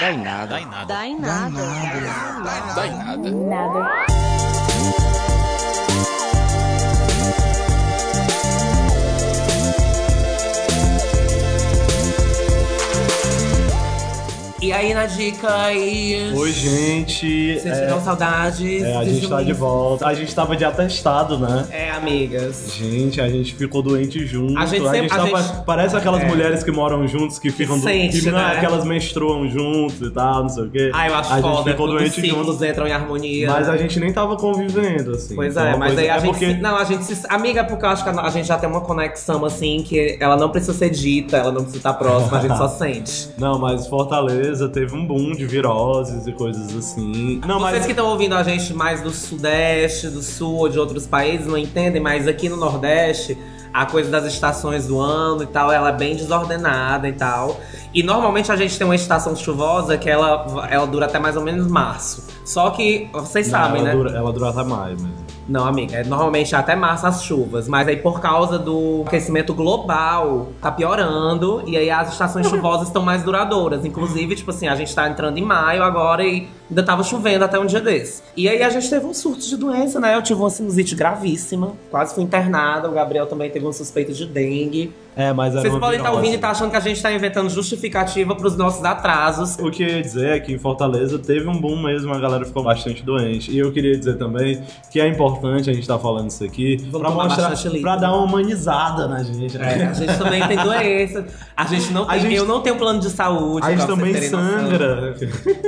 Dá em nada. Dá em nada. Dá em nada. Dá em nada. Nada. E aí, na dica, e... Oi, gente. Vocês É, tiveram saudades? é, a gente tá de volta. A gente tava de atestado, né? É, amigas. Gente, a gente ficou doente junto. A gente sempre- a tava- gente- Parece aquelas É. mulheres que moram juntos, que ficam do- sente, que, né? que elas menstruam juntos e tal, não sei o quê. Ah, eu acho a foda. gente ficou doente ciclos junto. entram em harmonia. Mas a gente nem tava convivendo, assim. Pois Então, é, uma mas aí a é gente. porque... se- Não, a gente se. Amiga, porque eu acho que a, a gente já tem uma conexão assim que ela não precisa ser dita, ela não precisa estar próxima, a gente só sente. Não, mas Fortaleza teve um boom de viroses e coisas assim. Não, Vocês mas que estão ouvindo a gente mais do Sudeste, do Sul ou de outros países não entendem, mas aqui no Nordeste, a coisa das estações do ano e tal, ela é bem desordenada e tal. E normalmente a gente tem uma estação chuvosa que ela, ela dura até mais ou menos março. Só que vocês Não, sabem, ela né? Dura, ela dura até mais mesmo. Não, amiga, é normalmente até março as chuvas, mas aí por causa do aquecimento global tá piorando e aí as estações chuvosas estão mais duradouras. Inclusive, tipo assim, a gente tá entrando em maio agora e ainda tava chovendo até um dia desse. E aí a gente teve um surto de doença, né? Eu tive uma sinusite gravíssima, quase fui internada. O Gabriel também teve uma suspeita de dengue. É, mas era Vocês podem estar ouvindo e estar achando que a gente tá inventando justificativa pros nossos atrasos. O que eu ia dizer é que em Fortaleza teve um boom mesmo, a galera ficou bastante doente. E eu queria dizer também que é importante a gente estar falando isso aqui tomar mostrar, pra dar uma humanizada na gente. né? É, a gente também tem doença. A gente não A tem, gente- eu não tenho plano de saúde. A gente também terem noção. sangra.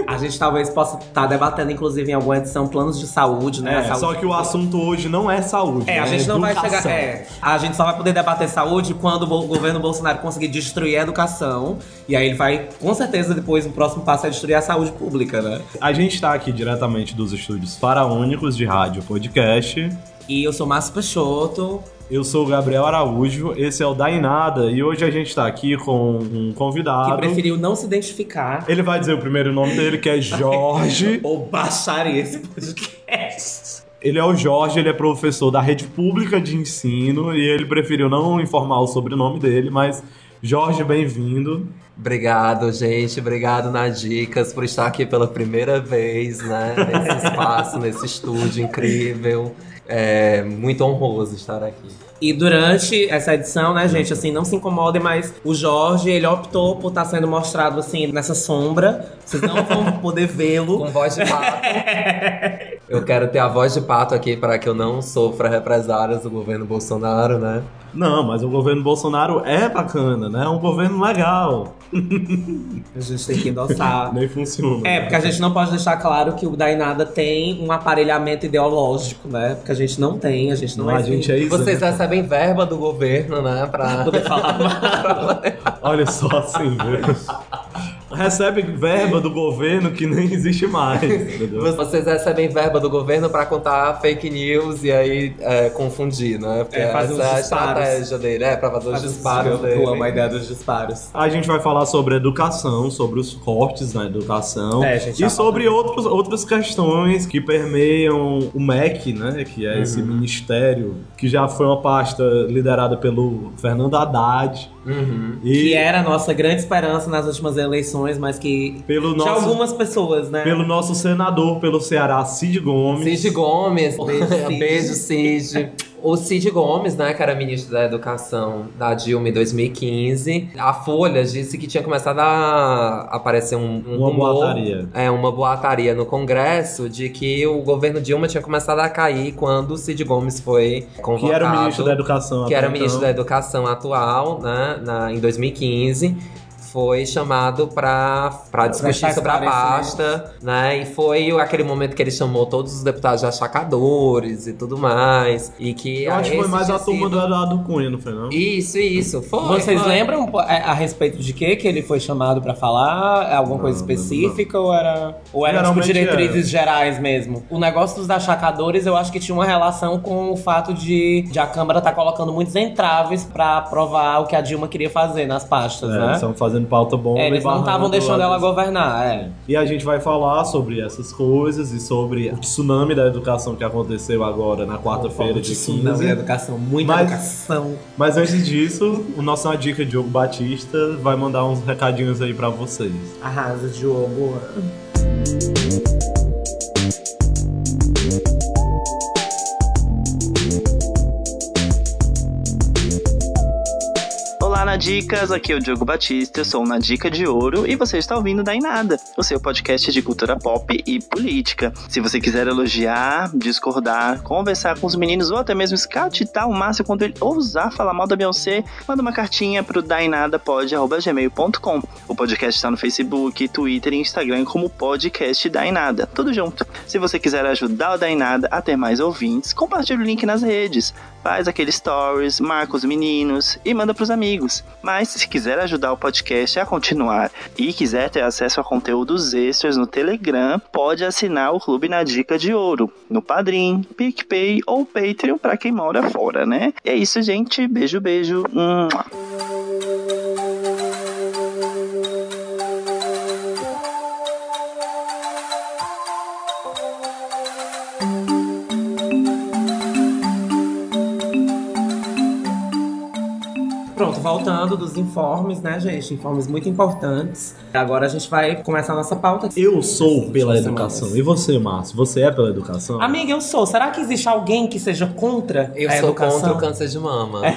A gente talvez possa estar debatendo, inclusive, em alguma edição, planos de saúde, né? É, Saúde só que o assunto hoje não é saúde. É, a né? gente não vai chegar. É, a gente só vai poder debater saúde quando o bo- governo Bolsonaro conseguir destruir a educação. E aí ele vai, com certeza, depois o próximo passo é destruir a saúde pública, né? A gente tá aqui diretamente dos estúdios faraônicos de rádio podcast. E eu sou Márcio Peixoto. Eu sou o Gabriel Araújo, esse é o Dainada e hoje a gente tá aqui com um Que convidado. preferiu não se identificar Ele vai dizer o primeiro nome dele, que é Jorge. ou baixar esse podcast. Ele é o Jorge, ele é professor da rede pública de ensino e ele preferiu não informar o sobrenome dele, mas Jorge, bem-vindo. Obrigado, gente. Obrigado nas dicas por estar aqui pela primeira vez, né? Nesse espaço, nesse estúdio incrível. É muito honroso estar aqui. E durante essa edição, né, gente, assim, não se incomodem, mas o Jorge, ele optou por estar sendo mostrado, assim, nessa sombra. Vocês não vão poder vê-lo. Com voz de pato. Eu quero ter a voz de pato aqui para que eu não sofra represálias do governo Bolsonaro, né? Não, mas o governo Bolsonaro é bacana, né? É um governo legal. A gente tem que endossar. Nem funciona. É, porque a gente não pode deixar claro que o Dainada tem um aparelhamento ideológico, né? Porque a gente não tem, a gente não, Não, é a gente é E vocês isento. recebem verba do governo, né? Pra... poder falar mais. Olha só assim, viu? Recebe verba do governo que nem existe mais, entendeu? Vocês recebem verba do governo para contar fake news e aí é, confundir, né? Porque É, fazer essa é a disparos. estratégia dele, é, pra fazer os disparos Eu dele. amo a ideia dos disparos. A gente vai falar sobre educação, sobre os cortes na educação É, a gente já e sobre outros, outras questões que permeiam o MEC, né? Que é Uhum. esse ministério que já foi uma pasta liderada pelo Fernando Haddad. Uhum. E Que era a nossa grande esperança nas últimas eleições, mas que pelo de nosso, algumas pessoas, né? pelo nosso senador pelo Ceará, Cid Gomes. Cid Gomes, Beijo, Cid. beijo Cid. O Cid Gomes, né, que era ministro da Educação da Dilma em 2015, a Folha disse que tinha começado a aparecer um, um Uma rumor, boataria. É, uma boataria no Congresso de que o governo Dilma tinha começado a cair quando o Cid Gomes foi convocado. Que era o ministro da Educação. que era até ministro da então. Educação atual, né, na, em 2015, foi chamado para discutir sobre a pasta, né? E foi aquele momento que ele chamou todos os deputados de achacadores e tudo mais. E que Eu acho que foi mais a turma sido- do Eduardo Cunha, não foi não? Isso, isso. Foi. Vocês foi. lembram é, a respeito de que que ele foi chamado pra falar? É Alguma Não, coisa não, específica ou era ou era tipo, diretrizes gerais mesmo? O negócio dos achacadores, eu acho que tinha uma relação com o fato de, de a Câmara estar colocando muitos entraves pra aprovar o que a Dilma queria fazer nas pastas, É, né? estão fazendo fazendo pauta bomba. É, eles não estavam deixando ela governar, é. E a gente vai falar sobre essas coisas e sobre o tsunami da educação que aconteceu agora na quarta-feira de 15. Não, educação, muita Mas- educação. Mas antes disso, o nosso Dica Diogo Batista vai mandar uns recadinhos aí pra vocês. Arrasa, Diogo. Olá, Nadicas! Aqui é o Diogo Batista, eu sou Na Dica de Ouro e você está ouvindo Daí Nada, o seu podcast de cultura pop e política. Se você quiser elogiar, discordar, conversar com os meninos ou até mesmo escatitar o Márcio quando ele ousar falar mal da Beyoncé, manda uma cartinha pro dainadapod.gmail.com. O podcast está no Facebook, Twitter e Instagram como podcast Dainada, tudo junto. Se você quiser ajudar o Dainada a ter mais ouvintes, compartilhe o link nas redes faz aquele stories, marca os meninos e manda pros amigos. Mas se quiser ajudar o podcast a continuar e quiser ter acesso a conteúdos extras no Telegram, pode assinar o Clube na Dica de Ouro, no Padrim, PicPay ou Patreon para quem mora fora, né? E é isso, gente. Beijo, beijo. Mua. Pronto, voltando dos informes, né, gente? Informes muito importantes. Agora a gente vai começar a nossa pauta. Eu sou pela educação. semanas. E você, Márcio? Você é pela educação? Amiga, eu sou. Será que existe alguém que seja contra Eu a sou educação? contra o câncer de mama.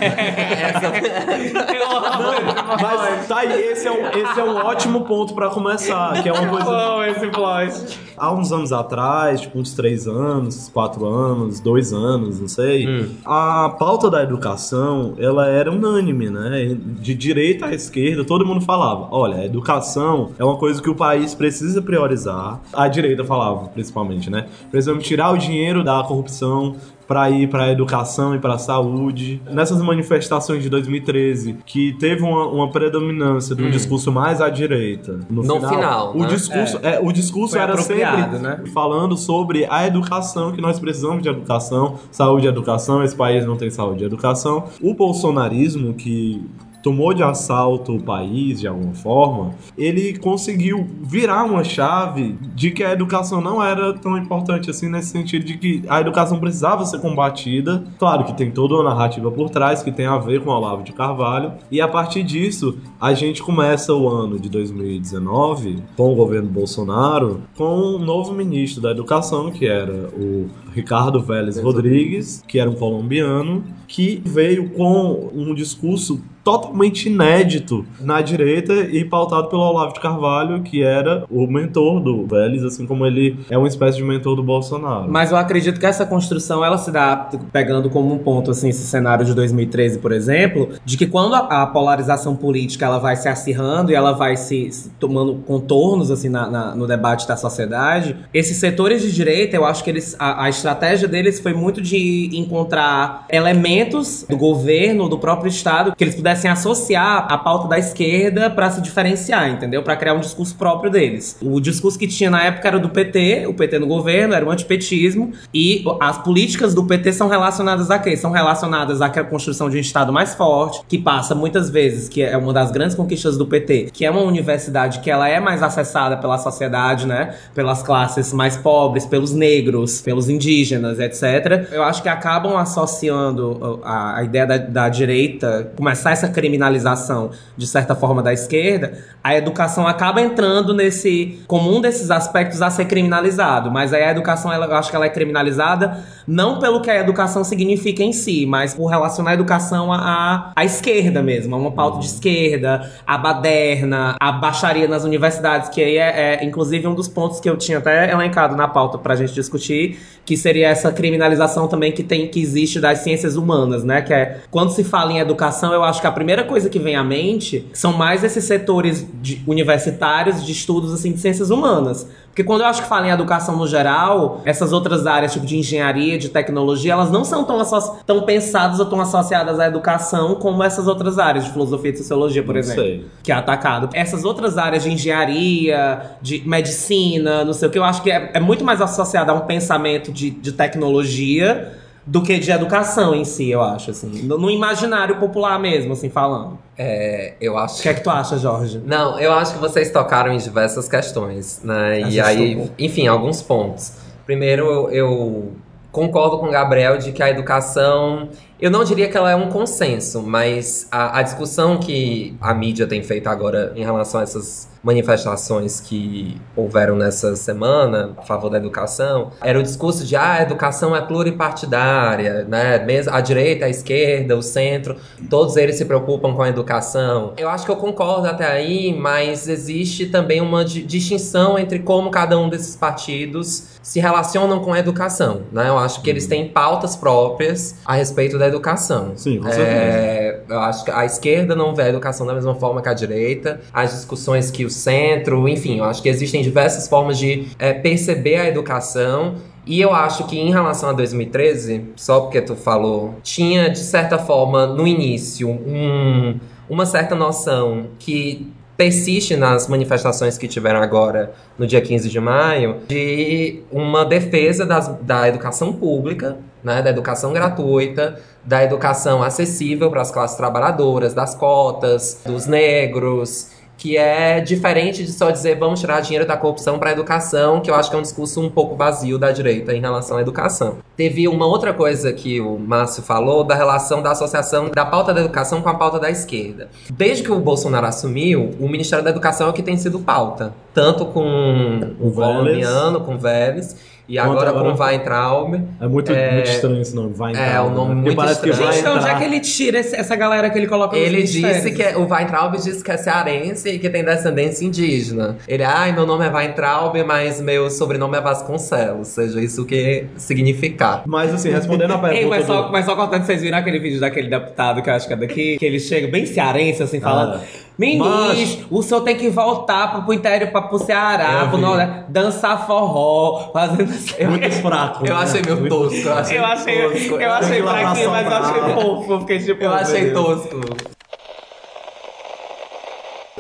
Eu amo Mas tá aí, esse é um, esse é um ótimo ponto pra começar, que é uma coisa... amo esse plot. Há uns anos atrás, tipo uns três anos, quatro anos, dois anos, não sei, Hum. a pauta da educação, ela era unânime, né? De direita à esquerda, todo mundo falava, olha, a educação é uma coisa que o país precisa priorizar. A direita falava, principalmente, né? Precisamos tirar o dinheiro da corrupção para ir para a educação e para a saúde. Nessas manifestações de 2013, que teve uma, uma predominância de um discurso mais à direita. No, No final, o né? discurso, é, o discurso Foi era sempre né? falando sobre a educação, que nós precisamos de educação, saúde e educação, esse país não tem saúde e educação. O bolsonarismo, que tomou de assalto o país de alguma forma, ele conseguiu virar uma chave de que a educação não era tão importante assim, nesse sentido de que a educação precisava ser combatida. Claro que tem toda uma narrativa por trás que tem a ver com o Olavo de Carvalho, e a partir disso a gente começa o ano de 2019 com o governo Bolsonaro com um novo ministro da educação, que era o Ricardo Vélez Rodrigues, que era um colombiano, que veio com um discurso totalmente inédito na direita e pautado pelo Olavo de Carvalho, que era o mentor do Vélez, assim como ele é uma espécie de mentor do Bolsonaro. Mas eu acredito que essa construção ela se dá pegando como um ponto assim esse cenário de 2013, por exemplo, de que quando a, polarização política ela vai se acirrando e ela vai se, se tomando contornos assim na- na- no debate da sociedade, esses setores de direita, eu acho que eles a, a estratégia deles foi muito de encontrar elementos do governo, do próprio estado que eles pudessem associar a pauta da esquerda para se diferenciar, entendeu? Para criar um discurso próprio deles. O discurso que tinha na época era do PT, o PT no governo, era o antipetismo, e as políticas do PT são relacionadas a quê? São relacionadas à construção de um Estado mais forte, que passa muitas vezes, que é uma das grandes conquistas do PT, que é uma universidade que ela é mais acessada pela sociedade, né? Pelas classes mais pobres, pelos negros, pelos indígenas, etc. Eu acho que acabam associando a, a ideia da, da direita, começar essa criminalização, de certa forma, da esquerda, a educação acaba entrando nesse como um desses aspectos a ser criminalizado. Mas aí a educação, ela, eu acho que ela é criminalizada não pelo que a educação significa em si, mas por relacionar a educação à, à esquerda mesmo, a uma pauta de esquerda, a baderna, a baixaria nas universidades, que aí é, é, inclusive um dos pontos que eu tinha até elencado na pauta pra gente discutir, que seria essa criminalização também que tem que existe das ciências humanas, né? Que é quando se fala em educação, eu acho que a primeira coisa que vem à mente são mais esses setores de- universitários de estudos assim de ciências humanas. Porque quando eu acho que fala em educação no geral, essas outras áreas, tipo de engenharia, de tecnologia, elas não são tão, tão pensadas ou tão associadas à educação como essas outras áreas de filosofia e sociologia, por Não exemplo. sei. Que é atacado. Essas outras áreas de engenharia, de medicina, não sei o que, eu acho que é, é muito mais associada a um pensamento de, de tecnologia do que de educação em si, eu acho, assim. No, no imaginário popular mesmo, assim, falando. É, eu acho O que é que tu acha, Jorge? Não, eu acho que vocês tocaram em diversas questões, né? E aí, enfim, alguns pontos. Primeiro, eu, eu concordo com o Gabriel de que a educação. Eu não diria que ela é um consenso, mas a, a discussão que a mídia tem feito agora em relação a essas manifestações que houveram nessa semana a favor da educação era o discurso de ah, a educação é pluripartidária, né? A direita, a esquerda, o centro, todos eles se preocupam com a educação. Eu acho que eu concordo até aí, mas existe também uma di- distinção entre como cada um desses partidos se relacionam com a educação, né? Eu acho que eles têm pautas próprias a respeito da educação. Sim, com certeza. É, eu acho que a esquerda não vê a educação da mesma forma que a direita. As discussões que o centro, enfim, eu acho que existem diversas formas de é, perceber a educação. E eu acho que em relação a 2013, só porque tu falou, tinha de certa forma no início um- uma certa noção que persiste nas manifestações que tiveram agora no dia 15 de maio de uma defesa das- da educação pública, né, da educação gratuita, da educação acessível para as classes trabalhadoras, das cotas, dos negros, que é diferente de só dizer vamos tirar dinheiro da corrupção para a educação, que eu acho que é um discurso um pouco vazio da direita em relação à educação. Teve uma outra coisa que o Márcio falou da relação da associação da pauta da educação com a pauta da esquerda. Desde que o Bolsonaro assumiu, o Ministério da Educação é o que tem sido pauta, tanto com o. Colombiano, com o Vélez, e agora, agora- com o Weintraub. É muito, É- muito estranho esse nome. Vai É, o nome né? Muito parece que estranho. vai Gente, é entrar- que ele tira esse- essa galera que ele coloca nos Ele disse ministérios? que é, o Weintraub disse que é cearense e que tem descendência indígena. Ele, ai, meu nome é Weintraub, mas meu sobrenome é Vasconcelos, seja isso o que significar. Mas assim, respondendo a pergunta. Ei, mas só, do- mas só contando, vocês viram aquele vídeo daquele deputado que eu acho que é daqui, que ele chega bem cearense, assim, falando: Ah. Ministro, o senhor tem que voltar pro, pro interior, pra, pro Ceará, Eu pro. Nordeste, dançar forró, fazendo. Muito fraco. Eu né? achei meio tosco. Eu achei, Eu achei, tosco. eu achei fraquinho, mas eu achei. Eu fiquei tipo. Eu achei tosco.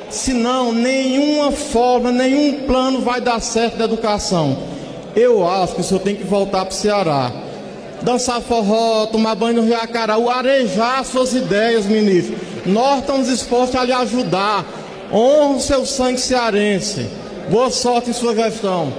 Senão, nenhuma forma, nenhum plano vai dar certo da educação. Eu acho que o senhor tem que voltar para o Ceará. Dançar forró, tomar banho no Rio Acaraú, arejar suas ideias, ministro. Nós estamos dispostos a lhe ajudar. Honre o seu sangue cearense. Boa sorte em sua gestão.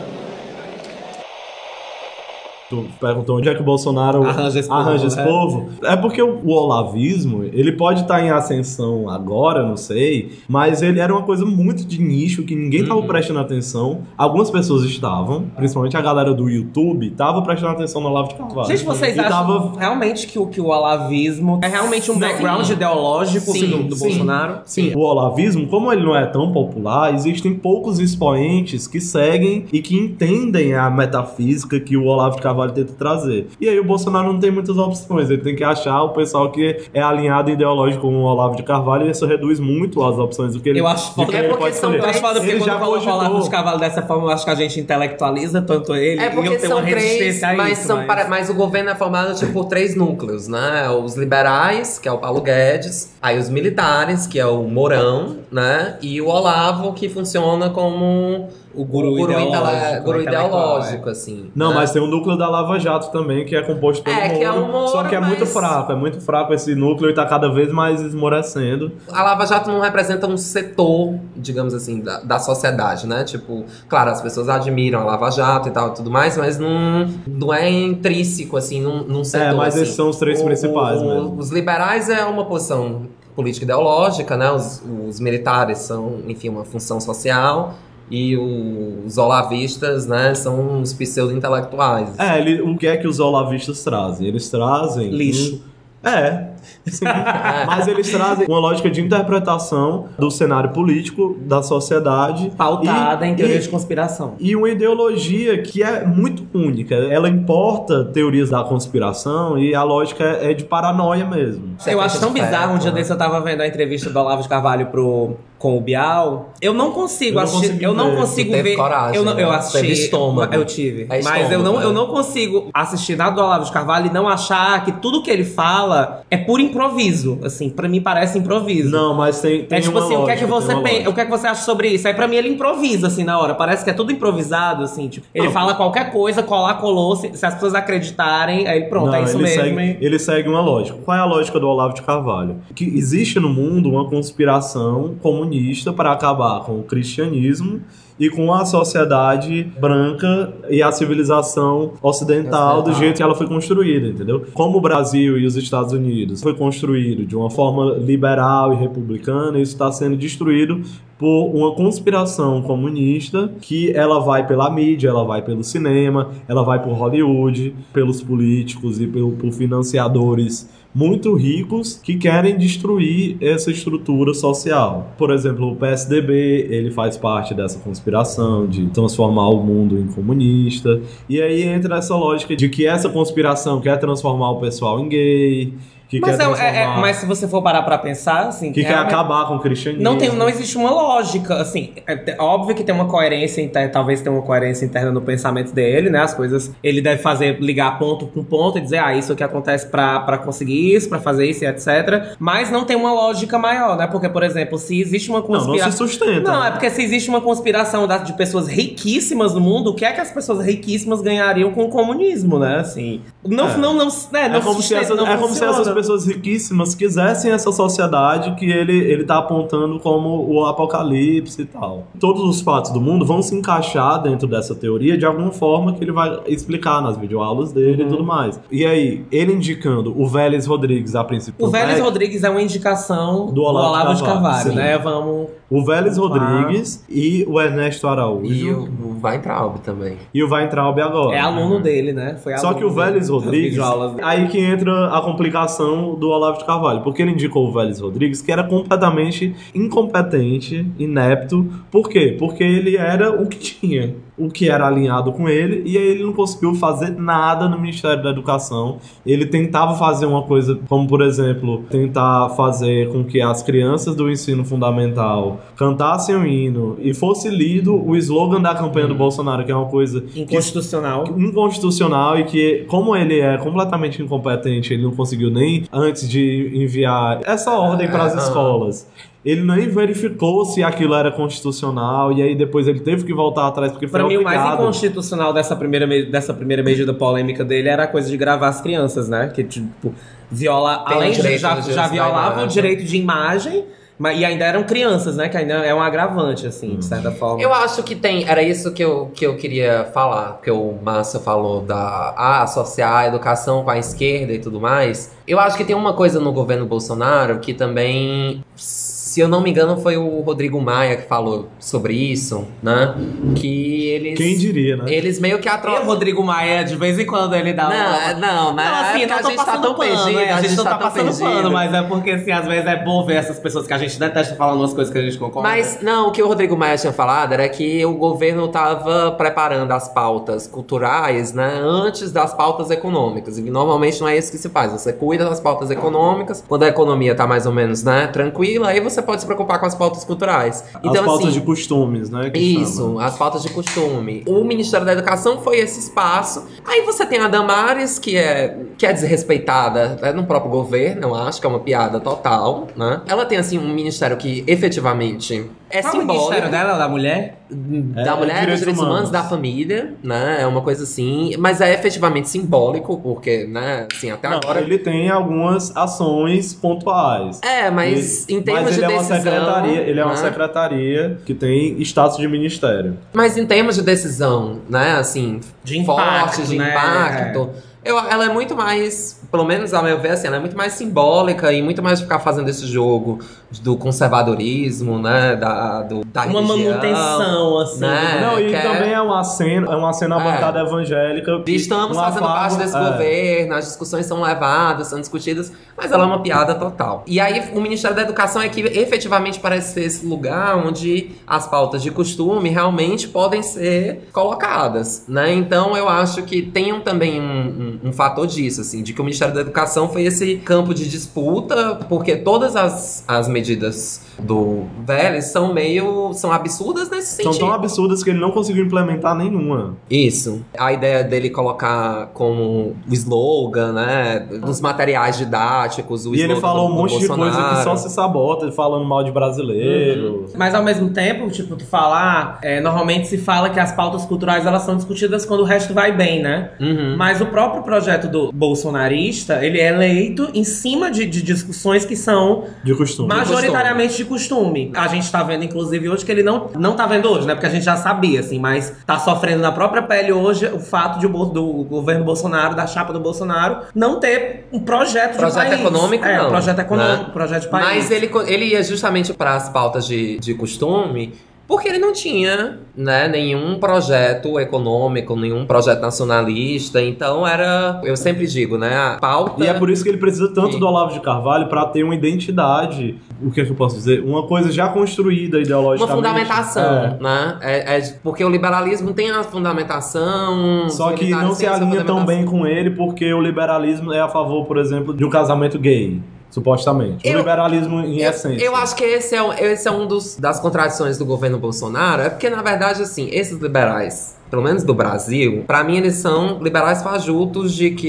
Tu perguntou onde é que o Bolsonaro Arranja esse povo, arranja esse né? povo. É porque o, olavismo, ele pode estar em ascensão agora, não sei, mas ele era uma coisa muito de nicho que ninguém estava Uhum. prestando atenção. Algumas pessoas estavam, principalmente a galera do YouTube, tava prestando atenção no Olavo de Carvalho. Gente, vocês E acham tava- realmente que o, que o olavismo é realmente um Sim. background ideológico Sim, do, do sim. Bolsonaro? Sim, o olavismo, como ele não é tão popular, existem poucos expoentes que seguem e que entendem a metafísica que o Olavo de Carvalho tenta trazer. E aí o Bolsonaro não tem muitas opções, ele tem que achar o pessoal que é alinhado ideológico com o Olavo de Carvalho e isso reduz muito as opções do que ele Eu acho foda. quem É porque pode são escolher. Eu acho foda porque Ele quando o Olavo de Cavalo dessa forma, eu acho que a gente intelectualiza tanto ele É e porque eu tenho são uma três, resistência mas, isso. são mas- para- mas o governo é formado tipo, por três núcleos, né? Os liberais, que é o Paulo Guedes, aí os militares, que é o Mourão, né? E o Olavo, que funciona como O guru intele- ideológico, guru intelectual, ideológico, assim. Não, né? mas tem um núcleo da Lava Jato também, que é composto pelo É, que é o Moro, só que é muito mas- fraco, é muito fraco esse núcleo e tá cada vez mais esmorecendo. A Lava Jato não representa um setor, digamos assim, da, da sociedade, né? Tipo, claro, as pessoas admiram a Lava Jato e tal, tudo mais, mas não, não é intrínseco, assim, num, num setor. É, mas assim. esses são os três O- principais o- mesmo. Os liberais é uma posição política ideológica, né? Os, os militares são, enfim, uma função social. E o- os olavistas, né, são os pseudo-intelectuais. É, ele- o que é que os olavistas trazem? Eles trazem. Lixo. um- É. Mas eles trazem uma lógica de interpretação do cenário político, da sociedade. Pautada e- em teoria e- de conspiração. E uma ideologia que é muito única. Ela importa teorias da conspiração e a lógica é é de paranoia mesmo. Eu acho tão bizarro, um dia né? desse eu tava vendo a entrevista do Olavo de Carvalho pro, com o Bial. Eu não consigo Eu assistir. eu não ver. consigo teve ver. coragem, eu, não, eu né? assisti. Teve estômago. Eu tive. É mas eu estômago, não, né? eu não consigo assistir nada do Olavo de Carvalho e não achar que tudo que ele fala é puro improviso, assim, pra mim parece improviso. Não, mas tem, tem É tipo assim, o que é que lógica, você pensa, lógica. o que é que você acha sobre isso? Aí pra mim ele improvisa assim na hora, parece que é tudo improvisado assim, tipo, ele Não. fala qualquer coisa, colar, colou, se, se as pessoas acreditarem, aí pronto, Não, é isso ele mesmo. Segue, ele segue uma lógica. Qual é a lógica do Olavo de Carvalho? Que existe no mundo uma conspiração comunista para acabar com o cristianismo e com a sociedade branca e a civilização ocidental do jeito que ela foi construída, entendeu? Como o Brasil e os Estados Unidos foi construído de uma forma liberal e republicana, isso está sendo destruído por uma conspiração comunista que ela vai pela mídia, ela vai pelo cinema, ela vai por Hollywood, pelos políticos e pelo, por financiadores muito ricos que querem destruir essa estrutura social. Por exemplo, o PSDB, ele faz parte dessa conspiração de transformar o mundo em comunista. E aí entra essa lógica de que essa conspiração quer transformar o pessoal em gay, que Mas, quer é, é- é- mas se você for parar pra pensar, assim, que quer realmente- acabar com o cristianismo. Não, tem, não existe uma lógica, assim, é é óbvio que tem uma coerência interna, talvez tenha uma coerência interna no pensamento dele, né, as coisas, ele deve fazer, ligar ponto com ponto e dizer, ah, isso aqui acontece pra, pra conseguir isso, pra fazer isso e etc, mas não tem uma lógica maior, né, porque, por exemplo, se existe uma Não, não se conspiração... sustenta. Não, né? é porque se existe uma conspiração de pessoas riquíssimas no mundo, o que é que as pessoas riquíssimas ganhariam com o comunismo, né? Assim. Não, É. não, não, né, não É como, se essas, não é como se essas pessoas riquíssimas quisessem essa sociedade que ele, ele tá apontando como o apocalipse e tal. Todos os fatos do mundo vão se encaixar dentro dessa teoria de alguma forma que ele vai explicar nas videoaulas dele Uhum. e tudo mais. E aí, ele indicando o Vélez Rodrigues a princípio. O Vélez Rodrigues é uma indicação Do do Olavo Olavo, de de Carvalho, Carvalho, sim. né? Vamos. O Vélez Vamos lá. Rodrigues e o Ernesto Araújo. E o, Weintraub também. E o Weintraub agora. É aluno dele, né? Foi Só aluno que o Vélez das Rodrigues, aí que entra a complicação do Olavo de Carvalho, porque ele indicou o Vélez Rodrigues, que era completamente incompetente, inepto. Por quê? Porque ele era o que tinha, o que era alinhado com ele, e aí ele não conseguiu fazer nada no Ministério da Educação. Ele tentava fazer uma coisa, como por exemplo, tentar fazer com que as crianças do ensino fundamental cantassem o hino e fosse lido o slogan da campanha do Bolsonaro, que é uma coisa que Inconstitucional. inconstitucional e que, como ele é completamente incompetente, ele não conseguiu nem antes de enviar essa ordem para as Ah. escolas. Ele nem verificou se aquilo era constitucional e aí depois ele teve que voltar atrás porque foi Pra mim, o mais obrigado. inconstitucional dessa primeira, me- dessa primeira medida polêmica dele era a coisa de gravar as crianças, né? Que, tipo, viola. Tem além de já, já da violavam o direito de imagem, mas, e ainda eram crianças, né? Que ainda é um agravante, assim, de certa forma. Eu acho que tem. Era isso que eu, que eu queria falar, porque o Márcio falou da ah, associar a educação com a esquerda e tudo mais. Eu acho que tem uma coisa no governo Bolsonaro que também. Se eu não me engano, foi o Rodrigo Maia que falou sobre isso, né? Que eles. Quem diria, né? Eles meio que E o atropelam. Rodrigo Maia, de vez em quando ele dá Não, uma... é- não, né? Não, assim, é não a tô gente tá tão pano, perdido, né? a gente não tá tá passando perdido. pano, mas é porque, assim, às vezes é bom ver essas pessoas que a gente detesta falando umas coisas que a gente concorda. Mas, não, o que o Rodrigo Maia tinha falado era que o governo estava preparando as pautas culturais, né, antes das pautas econômicas. E normalmente não é isso que se faz. Você cuida das pautas econômicas, quando a economia tá mais ou menos, né, tranquila, aí você pode se preocupar com as pautas culturais. Então, As pautas assim, de costumes, né? isso, chama. as pautas de costume. O Ministério da Educação foi esse espaço. Aí você tem a Damares, que é, que é desrespeitada né, no próprio governo, eu acho que é uma piada total, né? Ela tem, assim, um ministério que efetivamente é Qual o simbólico. ministério dela, da mulher? Da É, mulher, dos direitos humanos, humanos. da família, né? É uma coisa assim. Mas é efetivamente simbólico, porque, né? Assim, até Não, agora. ele tem algumas ações pontuais. É, mas em termos Mas ele de é uma decisão. secretaria, ele é uma né? secretaria que tem status de ministério. Mas em termos de decisão, né, assim, De forte, impacto, de né? impacto, eu, ela é muito mais, pelo menos ao meu ver, assim, ela é muito mais simbólica e muito mais ficar fazendo esse jogo do conservadorismo, né, da, do, da Uma religião, manutenção, assim. né? Não, e que é- também é uma cena, é uma cena É. bancada evangélica. E Estamos fazendo afago- parte desse é. governo, as discussões são levadas, são discutidas, mas ela é uma piada total. E aí o Ministério da Educação é que efetivamente parece ser esse lugar onde as pautas de costume realmente podem ser colocadas, né? Então eu acho que tem um- também um, um- um fator disso, assim, de que o Ministério da Educação foi esse campo de disputa, porque todas as, as medidas do Vélez são meio. são absurdas nesse São sentido. tão absurdas que ele não conseguiu implementar nenhuma. Isso. A ideia dele colocar como o slogan, né? Nos materiais didáticos, o e ele falou do- um monte de coisa que Bolsonaro. só se sabota, falando mal de brasileiro. Mas ao mesmo tempo, tipo, tu falar, é, normalmente se fala que as pautas culturais elas são discutidas quando o resto vai bem, né? Uhum. Mas o próprio projeto do bolsonarista, ele é eleito em cima de, de discussões que são De costume. majoritariamente de costume. A gente tá vendo, inclusive, hoje que ele não, não tá vendo hoje, né? Porque a gente já sabia, assim, mas tá sofrendo na própria pele hoje o fato de o do governo Bolsonaro, da chapa do Bolsonaro, não ter um projeto, Projeto de país. econômico, é, não, projeto econômico, né? projeto de país. Mas ele, ele ia justamente para as pautas de, de costume. Porque ele não tinha né, nenhum projeto econômico, nenhum projeto nacionalista. Então era. Eu sempre digo, né? A pauta. E é por isso que ele precisa tanto Sim. do Olavo de Carvalho pra ter uma identidade. O que é que eu posso dizer? Uma coisa já construída Uma ideologicamente. fundamentação, né? É, é- porque o liberalismo tem a fundamentação. É. Só que não se alinha tão bem com ele porque o liberalismo é a favor, por exemplo, de um casamento gay, supostamente. Eu- o liberalismo em Eu, essência. eu acho que esse é, um- esse é um dos, das contradições do governo Bolsonaro, é porque, na verdade, assim, esses liberais, pelo menos do Brasil, pra mim eles são liberais fajutos de que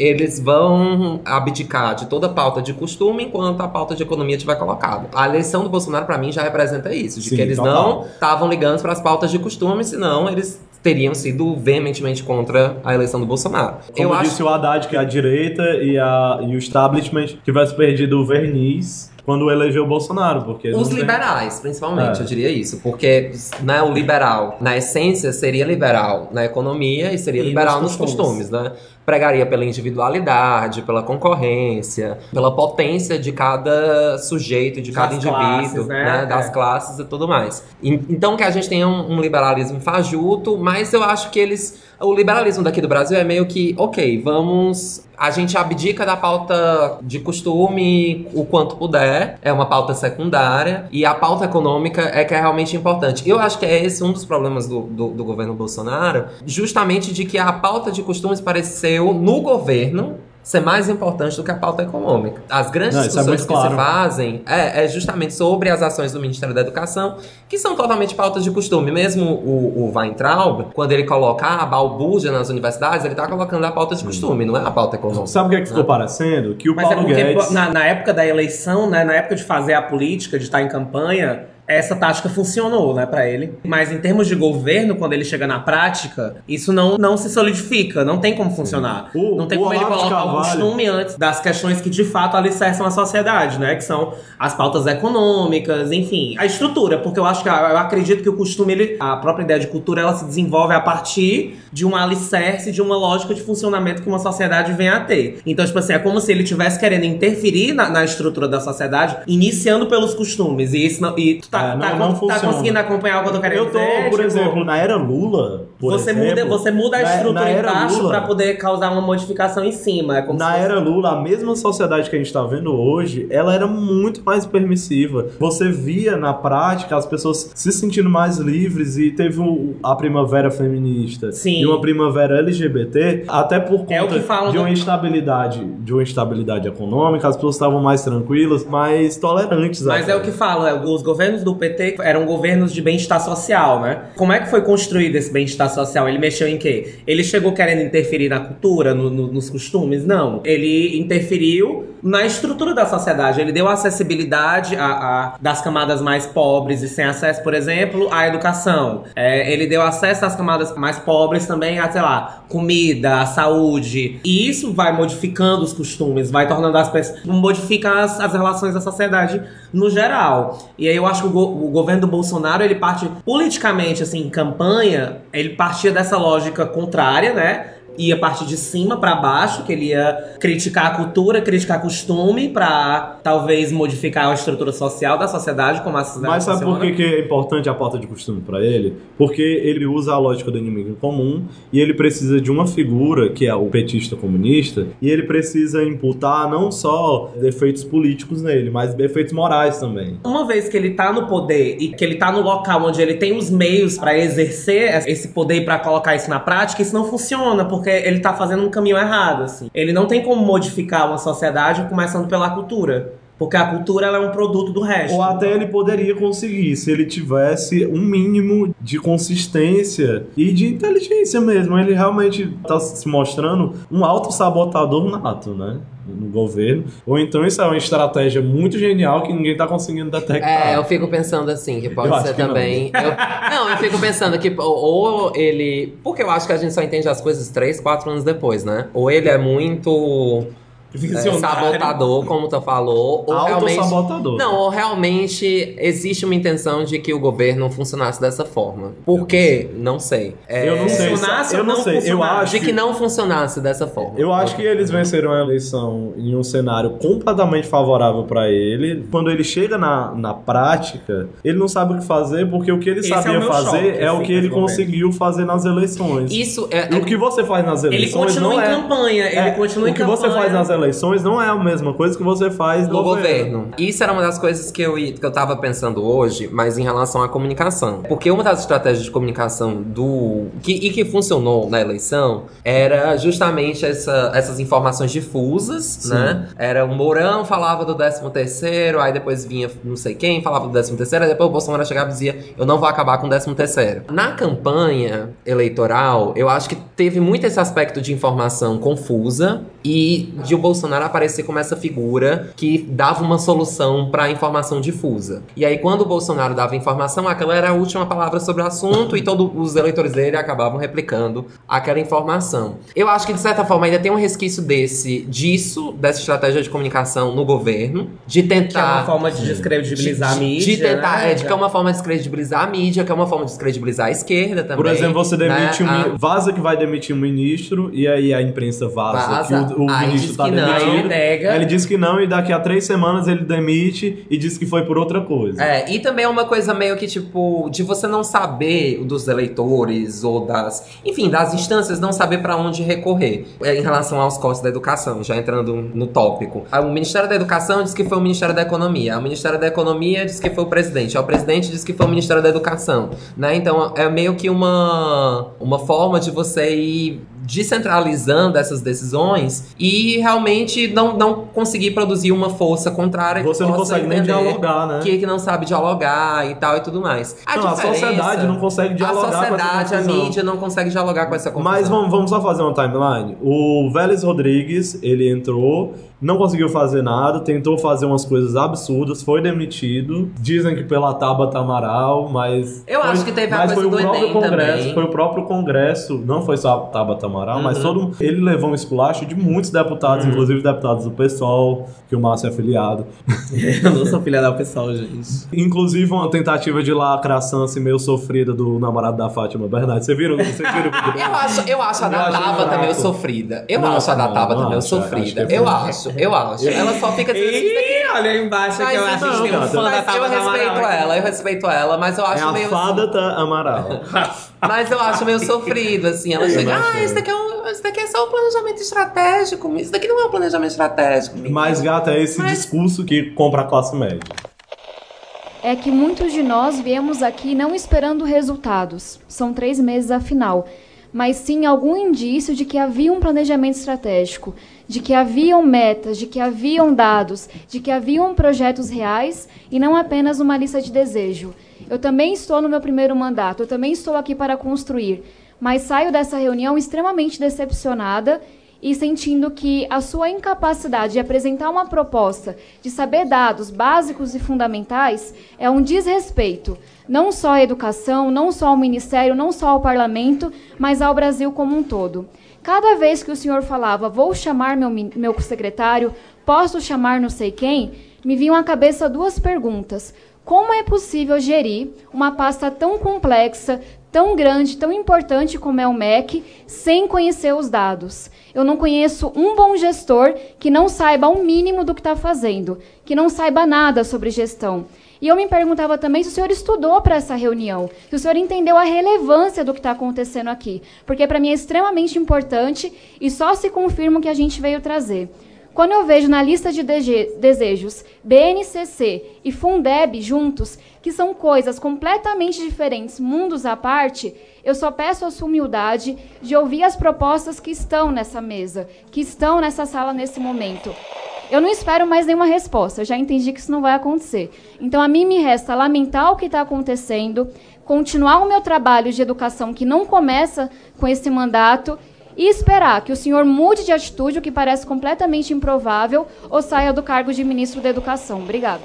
eles vão abdicar de toda a pauta de costume enquanto a pauta de economia estiver colocada. A eleição do Bolsonaro, pra mim, já representa isso, de Sim, que eles total. não estavam ligando para as pautas de costume, senão eles teriam sido veementemente contra a eleição do Bolsonaro. Como eu acho disse o Haddad, que a direita e, a, e o establishment tivesse perdido o verniz quando elegeu o Bolsonaro. Porque Os tem- liberais, principalmente, É. eu diria isso. Porque né, o liberal, na essência, seria liberal na economia e seria E liberal nos nos costumes. costumes, né? Pregaria pela individualidade, pela concorrência, pela potência de cada sujeito, de cada Das indivíduo, classes, né? né? Das É. classes e tudo mais. E- Então que a gente tenha um, um liberalismo fajuto, mas eu acho que eles. O liberalismo daqui do Brasil é meio que, ok, vamos. A gente abdica da pauta de costume o quanto puder, é uma pauta secundária, e a pauta econômica é que é realmente importante. Eu acho que é esse um dos problemas do, do, do governo Bolsonaro, justamente de que a pauta de costumes pareceu, no governo, ser mais importante do que a pauta econômica. As grandes Não, é discussões muito que claro. se fazem é, é justamente sobre as ações do Ministério da Educação, que são totalmente pautas de costume. Mesmo o, o Weintraub, quando ele coloca a balbúrdia nas universidades, ele está colocando a pauta de costume, não é a pauta econômica. Sabe o que, é que ficou parecendo? Que o Mas é Paulo porque Guedes. na, na época da eleição, né, na época de fazer a política, de estar em campanha, essa tática funcionou, né, para ele. Mas em termos de governo, quando ele chega na prática, isso não, não se solidifica, não tem como funcionar. O- não tem como ele colocar o costume antes das questões que de fato alicerçam a sociedade, né, que são as pautas econômicas, enfim, a estrutura, porque eu acho que eu acredito que o costume, ele, a própria ideia de cultura, ela se desenvolve a partir de um alicerce, de uma lógica de funcionamento que uma sociedade vem a ter. Então, tipo assim, é como se ele estivesse querendo interferir na, na estrutura da sociedade, iniciando pelos costumes. E isso não, e tá, É, não- tá, não tá conseguindo acompanhar o que eu tô querendo Eu tô, dizer? por Tipo, exemplo, na era Lula. você, exemplo, muda, você muda a na- estrutura na era embaixo pra poder causar uma modificação em cima. É Na se fosse- era Lula, a mesma sociedade que a gente tá vendo hoje, ela era muito mais permissiva. Você via na prática as pessoas se sentindo mais livres e teve o- a primavera feminista Sim. e uma primavera LGBT, até por conta É que falam de do- uma instabilidade, de uma instabilidade econômica, as pessoas estavam mais tranquilas, mais tolerantes. Mas até. é o que falo, é, os governos do PT eram governos de bem-estar social, né? Como é que foi construído esse bem-estar social? Ele mexeu em quê? Ele chegou querendo interferir na cultura, no- no- nos costumes? Não. Ele interferiu na estrutura da sociedade. Ele deu acessibilidade a, a- das camadas mais pobres e sem acesso, por exemplo, à educação. É, ele deu acesso das camadas mais pobres também a, sei lá, comida, a saúde. E isso vai modificando os costumes, vai tornando as pessoas. modifica as, as relações da sociedade no geral. E aí eu acho que o, go- o governo do Bolsonaro, ele parte politicamente, assim, em campanha, ele partia dessa lógica contrária, né? Ia partir de cima pra baixo, que ele ia criticar a cultura, criticar costume, pra talvez modificar a estrutura social da sociedade, como a sociedade Mas sabe por que, que é importante a pauta de costume pra ele? Porque ele usa a lógica do inimigo comum e ele precisa de uma figura, que é o petista comunista, e ele precisa imputar não só defeitos políticos nele, mas defeitos morais também. Uma vez que ele tá no poder e que ele tá no local onde ele tem os meios pra exercer esse poder e pra colocar isso na prática, isso não funciona, porque ele tá fazendo um caminho errado, assim. Ele não tem como modificar uma sociedade começando pela cultura. Porque a cultura é um produto do resto. Ou até ele poderia conseguir, se ele tivesse um mínimo de consistência e de inteligência mesmo. Ele realmente está se mostrando um auto-sabotador nato, né? No governo. Ou então isso é uma estratégia muito genial que ninguém tá conseguindo detectar. É, eu fico pensando assim, que Eu pode acho ser que não. também. Eu- não, eu fico pensando que ou ele. Porque eu acho que a gente só entende as coisas três, quatro anos depois, né? Ou ele é muito Visionário. sabotador, como tu falou, ou realmente. Não, ou realmente existe uma intenção de que o governo funcionasse dessa forma. Por quê? Não sei. É, Eu não sei. Funcionasse Eu ou não sei. Eu funcionasse? acho De que não funcionasse dessa forma. Eu acho que eles venceram a eleição em um cenário completamente favorável pra ele. Quando ele chega na, na prática, ele não sabe o que fazer, porque o que ele Esse é sabia meu fazer choque, é o assim, que ele conseguiu fazer nas eleições. Isso é. E o que você faz nas Ele eleições continua não em é... campanha, ele é, continua em O que campanha. você faz nas eleições não é a mesma coisa que você faz no governo. Isso era uma das coisas que eu, que eu tava pensando hoje, mas em relação à comunicação. Porque uma das estratégias de comunicação do. Que, e que funcionou na eleição era justamente essa- essas informações difusas, né? Era o Mourão falava do 13 terceiro, aí depois vinha não sei quem, falava do 13 terceiro, aí depois o Bolsonaro chegava e dizia, eu não vou acabar com o 13 terceiro. Na campanha eleitoral, eu acho que teve muito esse aspecto de informação confusa e de o Bolsonaro aparecer como essa figura que dava uma solução para a informação difusa. E aí, quando o Bolsonaro dava informação, aquela era a última palavra sobre o assunto e todos os eleitores dele acabavam replicando aquela informação. Eu acho que, de certa forma, ainda tem um resquício desse, disso, dessa estratégia de comunicação no governo, de tentar. Que é uma forma de descredibilizar a de- mídia. De tentar, né? é, de que é uma forma de descredibilizar a mídia, que é uma forma de descredibilizar a esquerda também. Por exemplo, você demite né? um. A- mi- Vaza que vai demitir um ministro, e aí a imprensa vaza, Vaza. que o, o ministro tá não, demitido. aí nega. Aí ele diz que não, e daqui a três semanas ele demite e diz que foi por outra coisa. É, e também é uma coisa meio que, tipo, de você não saber dos eleitores ou das. Enfim, das instâncias, não saber pra onde recorrer. É, em relação aos cortes da educação, já entrando no tópico. Ah, O Ministério da Educação diz que foi o Ministério da Economia. O Ministério da Economia diz que foi o presidente. O presidente diz que foi o Ministério da Educação. Né? Então é meio que uma, uma forma de você ir descentralizando essas decisões e realmente não, não conseguir produzir uma força contrária que Você não possa consegue nem dialogar, né? que, que não sabe dialogar e tal e tudo mais. A, Não, a sociedade não consegue dialogar A com essa sociedade, a mídia não consegue dialogar com essa confusão. Mas vamos, vamos só fazer uma timeline. O Vélez Rodrigues, ele entrou, não conseguiu fazer nada, tentou fazer umas coisas absurdas, foi demitido. Dizem que pela Tabata Amaral, mas. Eu foi- acho que teve a Mas coisa foi o do próprio Enem Congresso, também. foi o próprio Congresso, não foi só a Tabata Amaral, mas Uhum. todo mundo- Ele levou um esculacho de muitos deputados, inclusive deputados do PSOL, que o Márcio é afiliado. Eu não sou filha da pessoal, gente. Inclusive uma tentativa de lacração assim, meio sofrida do namorado da Fátima Bernardes. Você viram? Você viram? Eu acho, eu acho a da fraco. meio sofrida. Eu Não, acho a da meio acho, sofrida. eu acho, eu acho. Ela só fica dizendo assim, Ih, olha aí embaixo que eu Mas, acho que tem um não, fã da mas eu Tabata respeito Amaral ela, eu respeito ela, mas eu É acho a meio. fada da Amaral. Mas eu acho meio sofrido, assim. Ela chega, ah, isso daqui, é um, isso daqui é só um planejamento estratégico. Isso daqui não é um planejamento estratégico. menina." Mas, gata, é esse Mas- discurso que compra a classe média. é que muitos de nós viemos aqui não esperando resultados, são três meses afinal, mas sim algum indício de que havia um planejamento estratégico, de que haviam metas, de que haviam dados, de que haviam projetos reais e não apenas uma lista de desejo. Eu também estou no meu primeiro mandato, eu também estou aqui para construir, mas saio dessa reunião extremamente decepcionada e sentindo que a sua incapacidade de apresentar uma proposta, de saber dados básicos e fundamentais, é um desrespeito, não só à educação, não só ao Ministério, não só ao Parlamento, mas ao Brasil como um todo. Cada vez que o senhor falava, vou chamar meu, meu secretário, posso chamar não sei quem, me vinham à cabeça duas perguntas. Como é possível gerir uma pasta tão complexa, tão grande, tão importante como é o MEC, sem conhecer os dados? Eu não conheço um bom gestor que não saiba o mínimo do que está fazendo, que não saiba nada sobre gestão. E eu me perguntava também se o senhor estudou para essa reunião, se o senhor entendeu a relevância do que está acontecendo aqui, porque para mim é extremamente importante e só se confirma o que a gente veio trazer. Quando eu vejo na lista de desejos BNCC e Fundeb juntos, que são coisas completamente diferentes, mundos à parte, eu só peço a sua humildade de ouvir as propostas que estão nessa mesa, que estão nessa sala nesse momento. Eu não espero mais nenhuma resposta, eu já entendi que isso não vai acontecer. Então, a mim me resta lamentar o que está acontecendo, continuar o meu trabalho de educação que não começa com esse mandato e esperar que o senhor mude de atitude, o que parece completamente improvável, ou saia do cargo de ministro da Educação. Obrigada.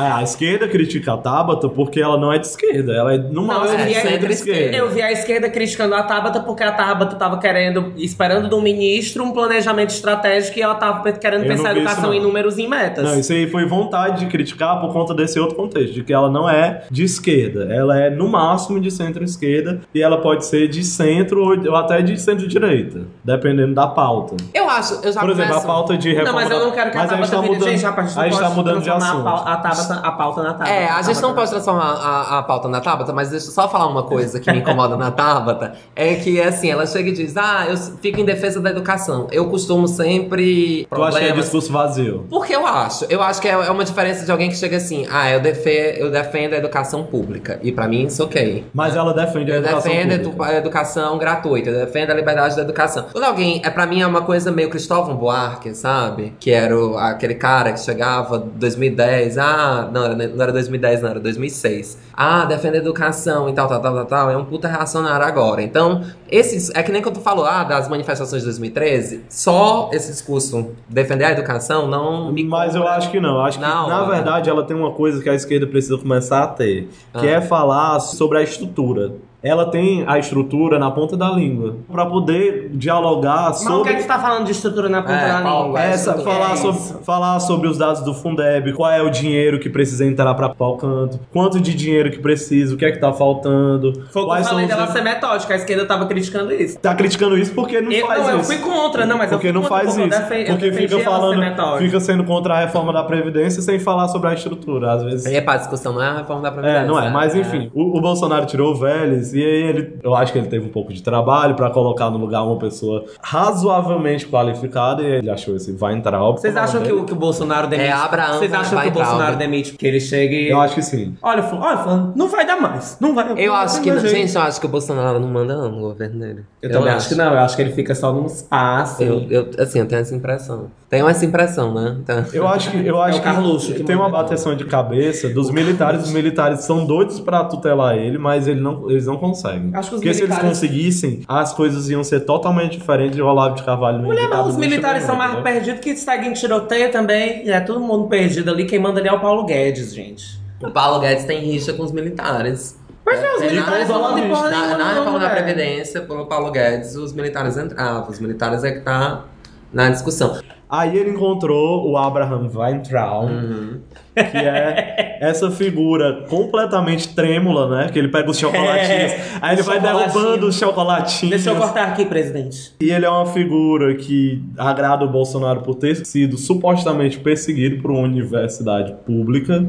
É, a esquerda critica a Tabata porque ela não é de esquerda, ela é no máximo eu vi a- centro-esquerda. Eu vi a esquerda criticando a Tabata porque a Tabata tava querendo, esperando do ministro um planejamento estratégico e ela tava querendo Eu pensar a isso, educação não. em números e em metas. Não, isso aí foi vontade de criticar por conta desse outro contexto, de que ela não é de esquerda, ela é no máximo de centro-esquerda e ela pode ser de centro ou até de centro-direita, dependendo da pauta. Eu acho, eu já Por exemplo, a começo- pauta de reforma. Não, mas eu não quero que a a Tabata tá mudando, Gente, rapaz, a gente tá mudando de assunto. A, a, Tabata, a pauta na Tabata. É, a gente não pode transformar a, a pauta na Tabata, mas deixa eu só falar uma coisa que me incomoda na Tabata. É que, assim, ela chega e diz, ah, eu fico em defesa da educação. Eu costumo sempre... Tu acha que é discurso vazio? Porque eu acho. Eu acho que é é uma diferença de alguém que chega assim, ah, eu, defe eu defendo a educação pública. E pra mim isso ok. Mas ela defende a Eu educação defendo a pública. a educação gratuita, eu defendo a liberdade da educação. Quando alguém, é para mim é uma coisa meio Cristóvão Buarque, sabe? Que era o- aquele cara que chegava 2010, ah, não, era- não era 2010, não, era 2006. Ah, defende a educação e tal, tal, tal, tal, tal. É um puta reacionário agora. Então, esses, é que nem quando tu falou, ah, das manifestações de 2013, só esse discurso defender a educação não me Mas eu acho que não. Acho que, Não, na é. verdade, ela tem uma coisa que a esquerda precisa começar a ter, que Ah. é falar sobre a estrutura. Ela tem a estrutura na ponta da língua pra poder dialogar Mas o que sobre é que tu tá falando de estrutura na ponta É, da língua? essa, estrutura? falar, É sobre, falar sobre os dados do Fundeb, qual é o dinheiro que precisa entrar para o canto, quanto de dinheiro que precisa, o que é que tá faltando, Foi o que quais eu são falei os... dela ser metódica, a esquerda tava criticando isso. Tá criticando isso porque não Eu, faz não, eu isso. fui contra, não, mas eu porque fui não contra, faz eu isso. defen- eu porque fica falando, metódica. fica sendo contra a reforma da Previdência sem falar sobre a estrutura. Às vezes. É pra discussão, não é a reforma da Previdência. É, não é, mas enfim, o, o Bolsonaro tirou o Vélez e aí ele, eu acho que ele teve um pouco de trabalho pra colocar no lugar uma pessoa razoavelmente qualificada e ele achou esse vai entrar, óbvio. Vocês acham que o, que o Bolsonaro demite? É, Abraão Vocês vai- acham vai que o Bolsonaro demite porque ele chega e. Eu acho que sim. Olha, fulano, olha, não vai dar mais. Não vai. Eu não acho que. Gente, eu acho que o Bolsonaro não manda não no governo dele. Eu, também acho que não, eu acho que ele fica só num espaço. Eu, eu, assim, eu tenho essa impressão. Tenho essa impressão, né? Então, Eu acho que, eu acho o Carluxo que, que tem uma bateção de cabeça dos militares. Os militares são doidos pra tutelar ele, mas ele não, eles não conseguem. Acho que os Porque se eles militares- conseguissem, as coisas iam ser totalmente diferentes de Olavo de Carvalho no Mulher, mas os militares são mais né? perdidos que seguem tiroteio também. É todo mundo perdido ali. Quem manda ali é o Paulo Guedes, gente. o Paulo Guedes tem rixa com os militares. Mas não, os É, militares na- não em porra na, nenhuma, na reforma da. Previdência, pelo Paulo Guedes, os militares entravam. Os militares é que tá na discussão. Aí ele encontrou o Abraham Weintraub, Uhum. que é essa figura completamente trêmula, né? Que ele pega os chocolatinhos, É, aí ele vai derrubando os chocolatinhos. Deixa eu cortar aqui, presidente. E ele é uma figura que agrada o Bolsonaro por ter sido supostamente perseguido por uma universidade pública.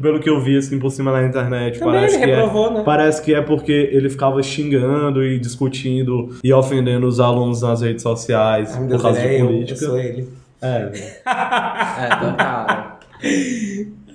Pelo que eu vi assim por cima na internet, Também parece ele que reprovou, é, né? parece que é porque ele ficava xingando e discutindo e ofendendo os alunos nas redes sociais Ai, meu por Deus, causa ele de é eu, eu política. sou ele. É. É, total.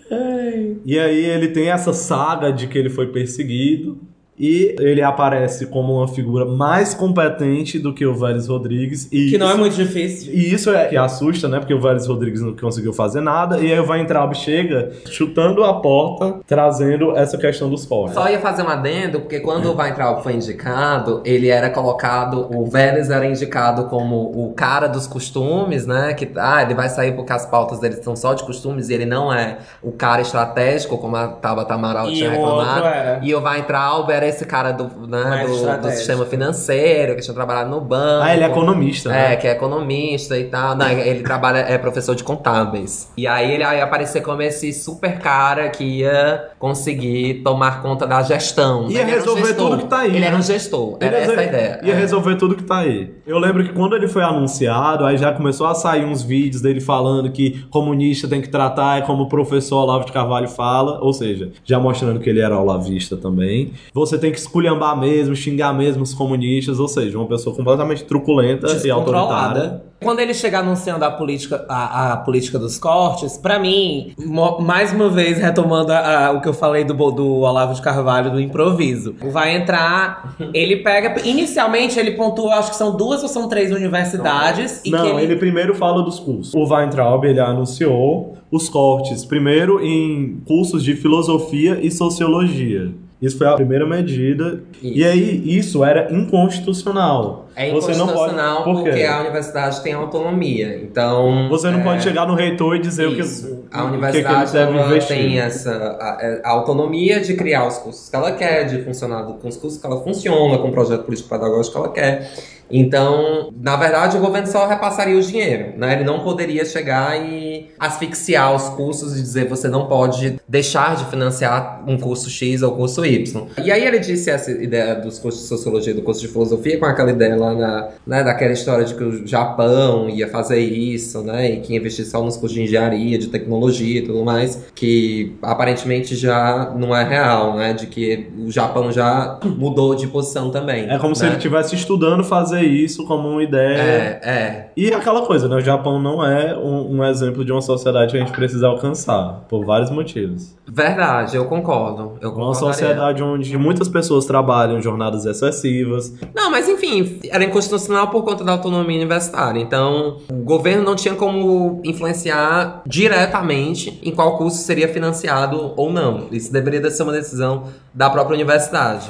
E aí ele tem essa saga de que ele foi perseguido. E ele aparece como uma figura mais competente do que o Vélez Rodrigues. E Que não é isso- muito difícil. E isso é que assusta, né? Porque o Vélez Rodrigues não conseguiu fazer nada. E aí o Weintraub chega chutando a porta, trazendo essa questão dos cortes. Só ia fazer um adendo, porque quando o Weintraub foi indicado, ele era colocado, o Vélez era indicado como o cara dos costumes, né? Que ah, ele vai sair porque as pautas dele são só de costumes e ele não é o cara estratégico, como a Tabata Amaral E tinha reclamado. E o Weintraub era esse cara do, né, do, do sistema financeiro, que tinha trabalhado no banco. Ah, ele é economista, né? É, que é economista e tal. Não, ele trabalha, é professor de contábeis. E aí ele ia aparecer como esse super cara que ia conseguir tomar conta da gestão. Ia Ele era um resolver gestor. tudo que tá aí, Ele né? era um gestor. Era Ele essa a ia- ideia. Ia É. resolver tudo que tá aí. Eu lembro que quando ele foi anunciado, aí já começou a sair uns vídeos dele falando que comunista tem que tratar, é como o professor Olavo de Carvalho fala, ou seja, já mostrando que ele era olavista também. Você tem que esculhambar mesmo, xingar mesmo os comunistas, ou seja, uma pessoa completamente truculenta e autoritária. Quando ele chega anunciando a política, a, a política dos cortes, pra mim, mais uma vez retomando a- a- o que eu falei do, do Olavo de Carvalho do improviso, vai entrar, ele pega, inicialmente ele pontua, acho que são duas ou são três universidades. e Não, que ele... primeiro fala dos cursos. O Weintraub, ele anunciou os cortes, primeiro em cursos de filosofia e sociologia. Isso foi a primeira medida. E aí, isso era inconstitucional. É Você não pode- inconstitucional por porque a universidade tem autonomia. Então. Você não é, pode chegar no reitor e dizer o que, Isso. o A que universidade que investir. tem essa a- a autonomia de criar os cursos que ela quer, de funcionar com os cursos que ela funciona, com o projeto político-pedagógico que ela quer. Então, na verdade, o governo só repassaria o dinheiro, né? Ele não poderia chegar e asfixiar os cursos e dizer você não pode deixar de financiar um curso X ou curso Y. E aí ele disse essa ideia dos cursos de sociologia, do curso de filosofia, com aquela ideia lá na, né, daquela história de que o Japão ia fazer isso, né? E que investir só nos cursos de engenharia, de tecnologia e tudo mais, que aparentemente já não é real, né? De que o Japão já mudou de posição também. É como se né? ele estivesse estudando fazer isso como uma ideia. É, é. E aquela coisa, né? O Japão não é um, um exemplo de uma sociedade que a gente precisa alcançar, por vários motivos. Verdade, eu concordo. Eu Uma concordaria. sociedade onde muitas pessoas trabalham jornadas excessivas. Não, mas enfim, era inconstitucional por conta da autonomia universitária. Então, o governo não tinha como influenciar diretamente em qual curso seria financiado ou não. Isso deveria ser uma decisão da própria universidade.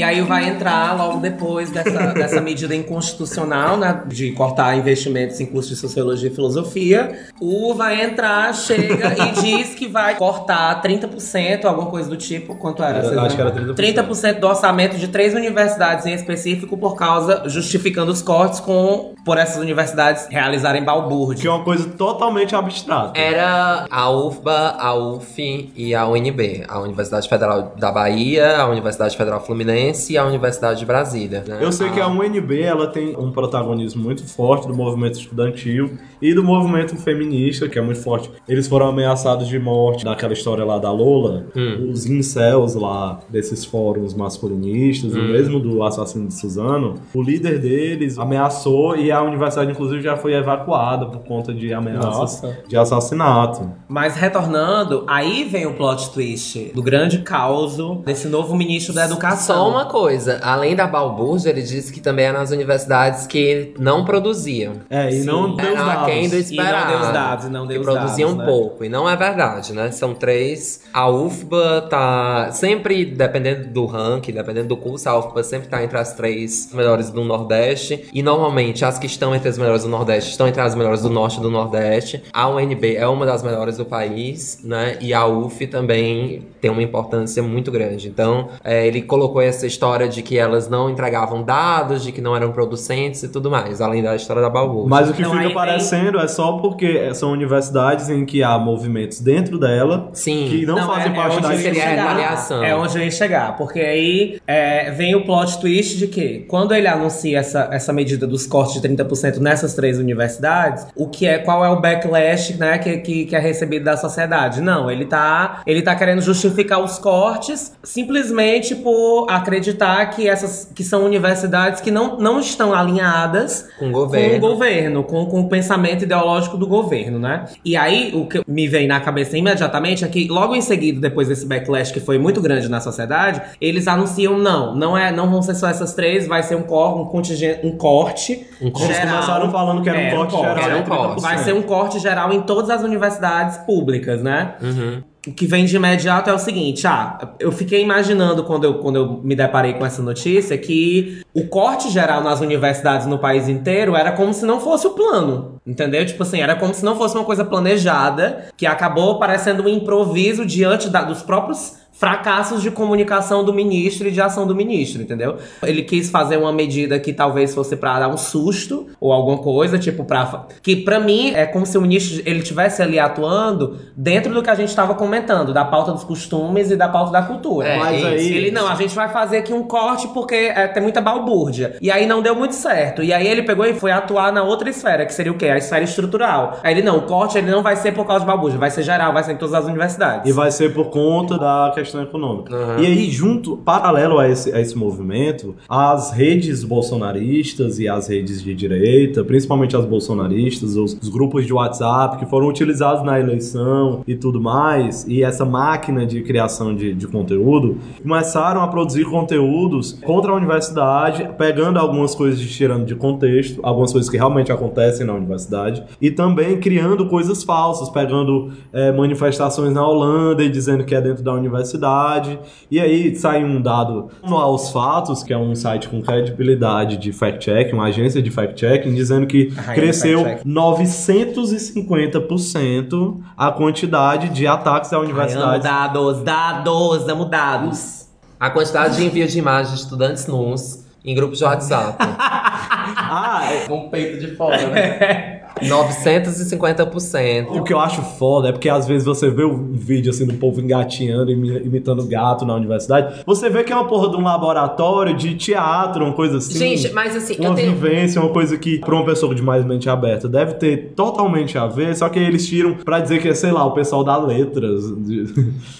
E aí vai entrar logo depois dessa, dessa medida inconstitucional, né? De cortar investimentos em cursos de sociologia e filosofia. O vai entrar, chega e diz que vai cortar 30%, alguma coisa do tipo. Quanto era? Vocês acho que era lembram? 30%. 30% do orçamento de três universidades em específico, por causa, justificando os cortes com por essas universidades realizarem balbúrdia. Que é uma coisa totalmente abstrata. Era a UFBA, a UF e a UNB. A Universidade Federal da Bahia, a Universidade Federal Fluminense e a Universidade de Brasília. né? Eu sei que a UNB ela tem um protagonismo muito forte do movimento estudantil e do movimento feminista, que é muito forte. Eles foram ameaçados de morte daquela história lá da Lola, os incels lá desses fóruns masculinistas, o mesmo do assassino de Suzano. O líder deles ameaçou e a universidade, inclusive, já foi evacuada por conta de ameaças Nossa. de assassinato. Mas retornando, aí vem o plot twist do grande caos desse novo ministro da educação. Só uma coisa, além da balbúrdia, ele disse que também era nas universidades que não produziam. É, e não deu dados. Aquém do E não esperado. deu os dados, e não deu que os produziam dados, né? pouco. E não é verdade, né? São três. A UFBA tá sempre, dependendo do ranking, dependendo do curso, a UFBA sempre tá entre as três melhores do Nordeste. E normalmente as que estão entre as melhores do Nordeste estão entre as melhores do Norte e do Nordeste. A UNB é uma das melhores do país, né? E a UF também tem uma importância muito grande. Então, é, ele colocou essa história de que elas não entregavam dados, de que não eram producentes e tudo mais, além da história da balbúrdia. Mas o que Então, fica aí vem- parecendo é só porque são universidades em que há movimentos dentro dela Sim. que não, fazem é, parte é da a retaliação. É onde eu ia chegar. Porque aí é, vem o plot twist de que, quando ele anuncia essa, essa medida dos cortes de 30% nessas três universidades, o que é, qual é o backlash né, que, que, que é recebido da sociedade? Não, ele tá, ele tá querendo justificar os cortes simplesmente por acreditar que essas que são universidades que não, não estão alinhadas Com o governo. com o governo, com, com o pensamento ideológico do governo, né? E aí, o que me vem na cabeça imediatamente é que, logo em seguida, depois desse backlash que foi muito grande na sociedade, eles anunciam, não, não é, não vão ser só essas três, vai ser um, cor, um contingente, um corte Um corte. Eles geral. começaram falando que era um É, corte geral. era um corte. 30%. Vai ser um corte geral em todas as universidades públicas, né? Uhum. O que vem de imediato é o seguinte, ah, eu fiquei imaginando quando eu, quando eu me deparei com essa notícia que o corte geral nas universidades no país inteiro era como se não fosse o plano, entendeu? Tipo assim, era como se não fosse uma coisa planejada, que acabou parecendo um improviso diante da- dos próprios fracassos de comunicação do ministro e de ação do ministro, entendeu? Ele quis fazer uma medida que talvez fosse pra dar um susto ou alguma coisa, tipo para que pra mim é como se o ministro ele tivesse ali atuando dentro do que a gente estava comentando, da pauta dos costumes e da pauta da cultura. É, Mas isso. aí. Ele, não, a gente vai fazer aqui um corte porque é, tem muita balbúrdia. E aí não deu muito certo. E aí ele pegou e foi atuar na outra esfera, que seria o quê? A esfera estrutural. Aí ele, não, o corte ele não vai ser por causa de balbúrdia, vai ser geral, vai ser em todas as universidades. E vai ser por conta da questão econômica. E aí, junto, paralelo a esse, a esse movimento, as redes bolsonaristas e as redes de direita, principalmente as bolsonaristas, os, os grupos de WhatsApp que foram utilizados na eleição e tudo mais, e essa máquina de criação de, de conteúdo, começaram a produzir conteúdos contra a universidade, pegando algumas coisas e tirando de contexto, algumas coisas que realmente acontecem na universidade, e também criando coisas falsas, pegando é, manifestações na Holanda e dizendo que é dentro da universidade. E aí sai um dado no Aos Fatos, que é um site com credibilidade de fact-checking, uma agência de fact-checking, dizendo que cresceu fact-check. 950% a quantidade de ataques à Ai, universidade. dados, dados, amo dados. A quantidade de envio de imagens de estudantes nus em grupos de WhatsApp. Ah, é- Com o peito de fora, né? 950%. o que eu acho foda é porque às vezes você vê um vídeo assim do povo engatinhando, imi- imitando gato na universidade. Você vê que é uma porra de um laboratório de teatro, uma coisa assim. Gente, mas assim, uma eu tenho. vivência, uma coisa que, pra uma pessoa de mais mente aberta, deve ter totalmente a ver, só que eles tiram pra dizer que é, sei lá, o pessoal da letras.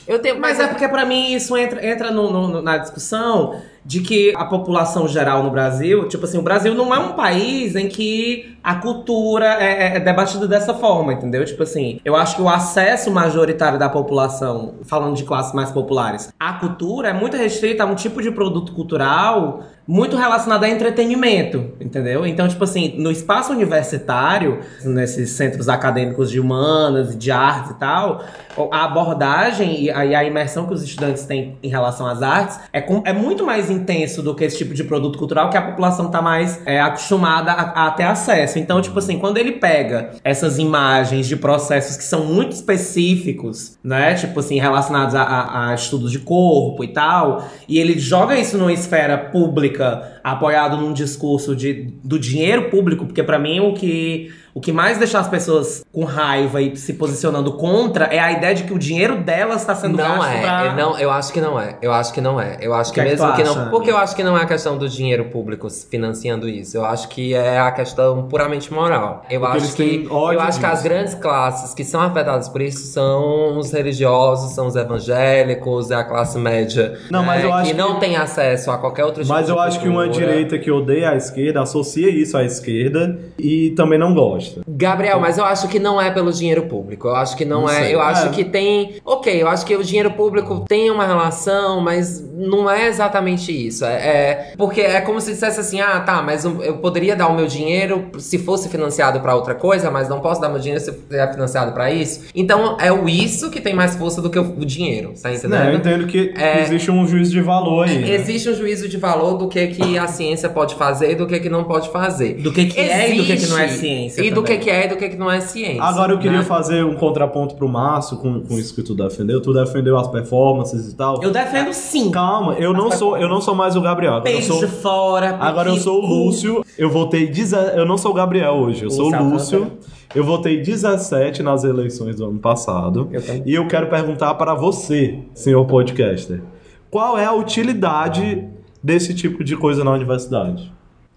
Eu tenho. Mas é porque pra mim isso entra, entra no- no- no- na discussão de que a população geral no Brasil, tipo assim, o Brasil não é um país em que a cultura é, é- é debatida dessa forma, entendeu? Tipo assim, eu acho que o acesso majoritário da população, falando de classes mais populares, à cultura é muito restrito a um tipo de produto cultural muito relacionado a entretenimento, entendeu? Então, tipo assim, no espaço universitário, nesses centros acadêmicos de humanas, de artes e tal, a abordagem e a, e a imersão que os estudantes têm em relação às artes é, com- é muito mais intenso do que esse tipo de produto cultural que a população tá mais é, acostumada a, a ter acesso. Então, tipo assim, quando ele pega essas imagens de processos que são muito específicos, né? Tipo assim, relacionados a, a- a estudos de corpo e tal, e ele joga isso numa esfera pública, A. apoiado num discurso de, do dinheiro público, porque pra mim o que, o que mais deixa as pessoas com raiva e se posicionando contra é a ideia de que o dinheiro delas está sendo Não gasto é, pra... eu não, eu acho que não é. Eu acho que não é. Eu acho que, que é que mesmo tu que, acha, não. Porque eu acho que não é a questão do dinheiro público financiando isso. Eu acho que é a questão puramente moral. Eu Porque acho que eu acho que as grandes classes que são afetadas por isso são os religiosos, são os evangélicos, é a classe média. Não, mas né, eu acho que, que- não tem acesso a qualquer outro tipo Mas de eu acho que uma. Direita que odeia a esquerda associa isso à esquerda e também não gosta. Gabriel, mas eu acho que não é pelo dinheiro público. Eu acho que não, Não é. sei. Eu acho É. que tem. Ok, eu acho que o dinheiro público tem uma relação, mas não é exatamente isso. É, é- porque é como se dissesse assim: ah, tá, mas eu poderia dar o meu dinheiro se fosse financiado pra outra coisa, mas não posso dar meu dinheiro se é financiado pra isso. Então é o isso que tem mais força do que o, dinheiro, tá entendendo? Né, eu entendo que É. existe um juízo de valor aí. né? Existe um juízo de valor do que, que a ciência pode fazer e do que, que não pode fazer. Do que, que é e do que, que não é ciência. E do que, também. que é e do que, que não é ciência. Agora eu queria né? fazer um contraponto pro Márcio com, com isso que tu defendeu. Tu defendeu as performances e tal. Eu defendo sim. Calma, eu não sou, eu não sou mais o Gabriel. Agora eu Peixe sou, fora. agora eu sou o. Lúcio. Eu votei. deze- Eu não sou o Gabriel hoje, eu sou Lúcio o Lúcio. Eu votei 17 nas eleições do ano passado. Eu também. E eu quero perguntar para você, senhor podcaster, qual é a utilidade desse tipo de coisa na universidade?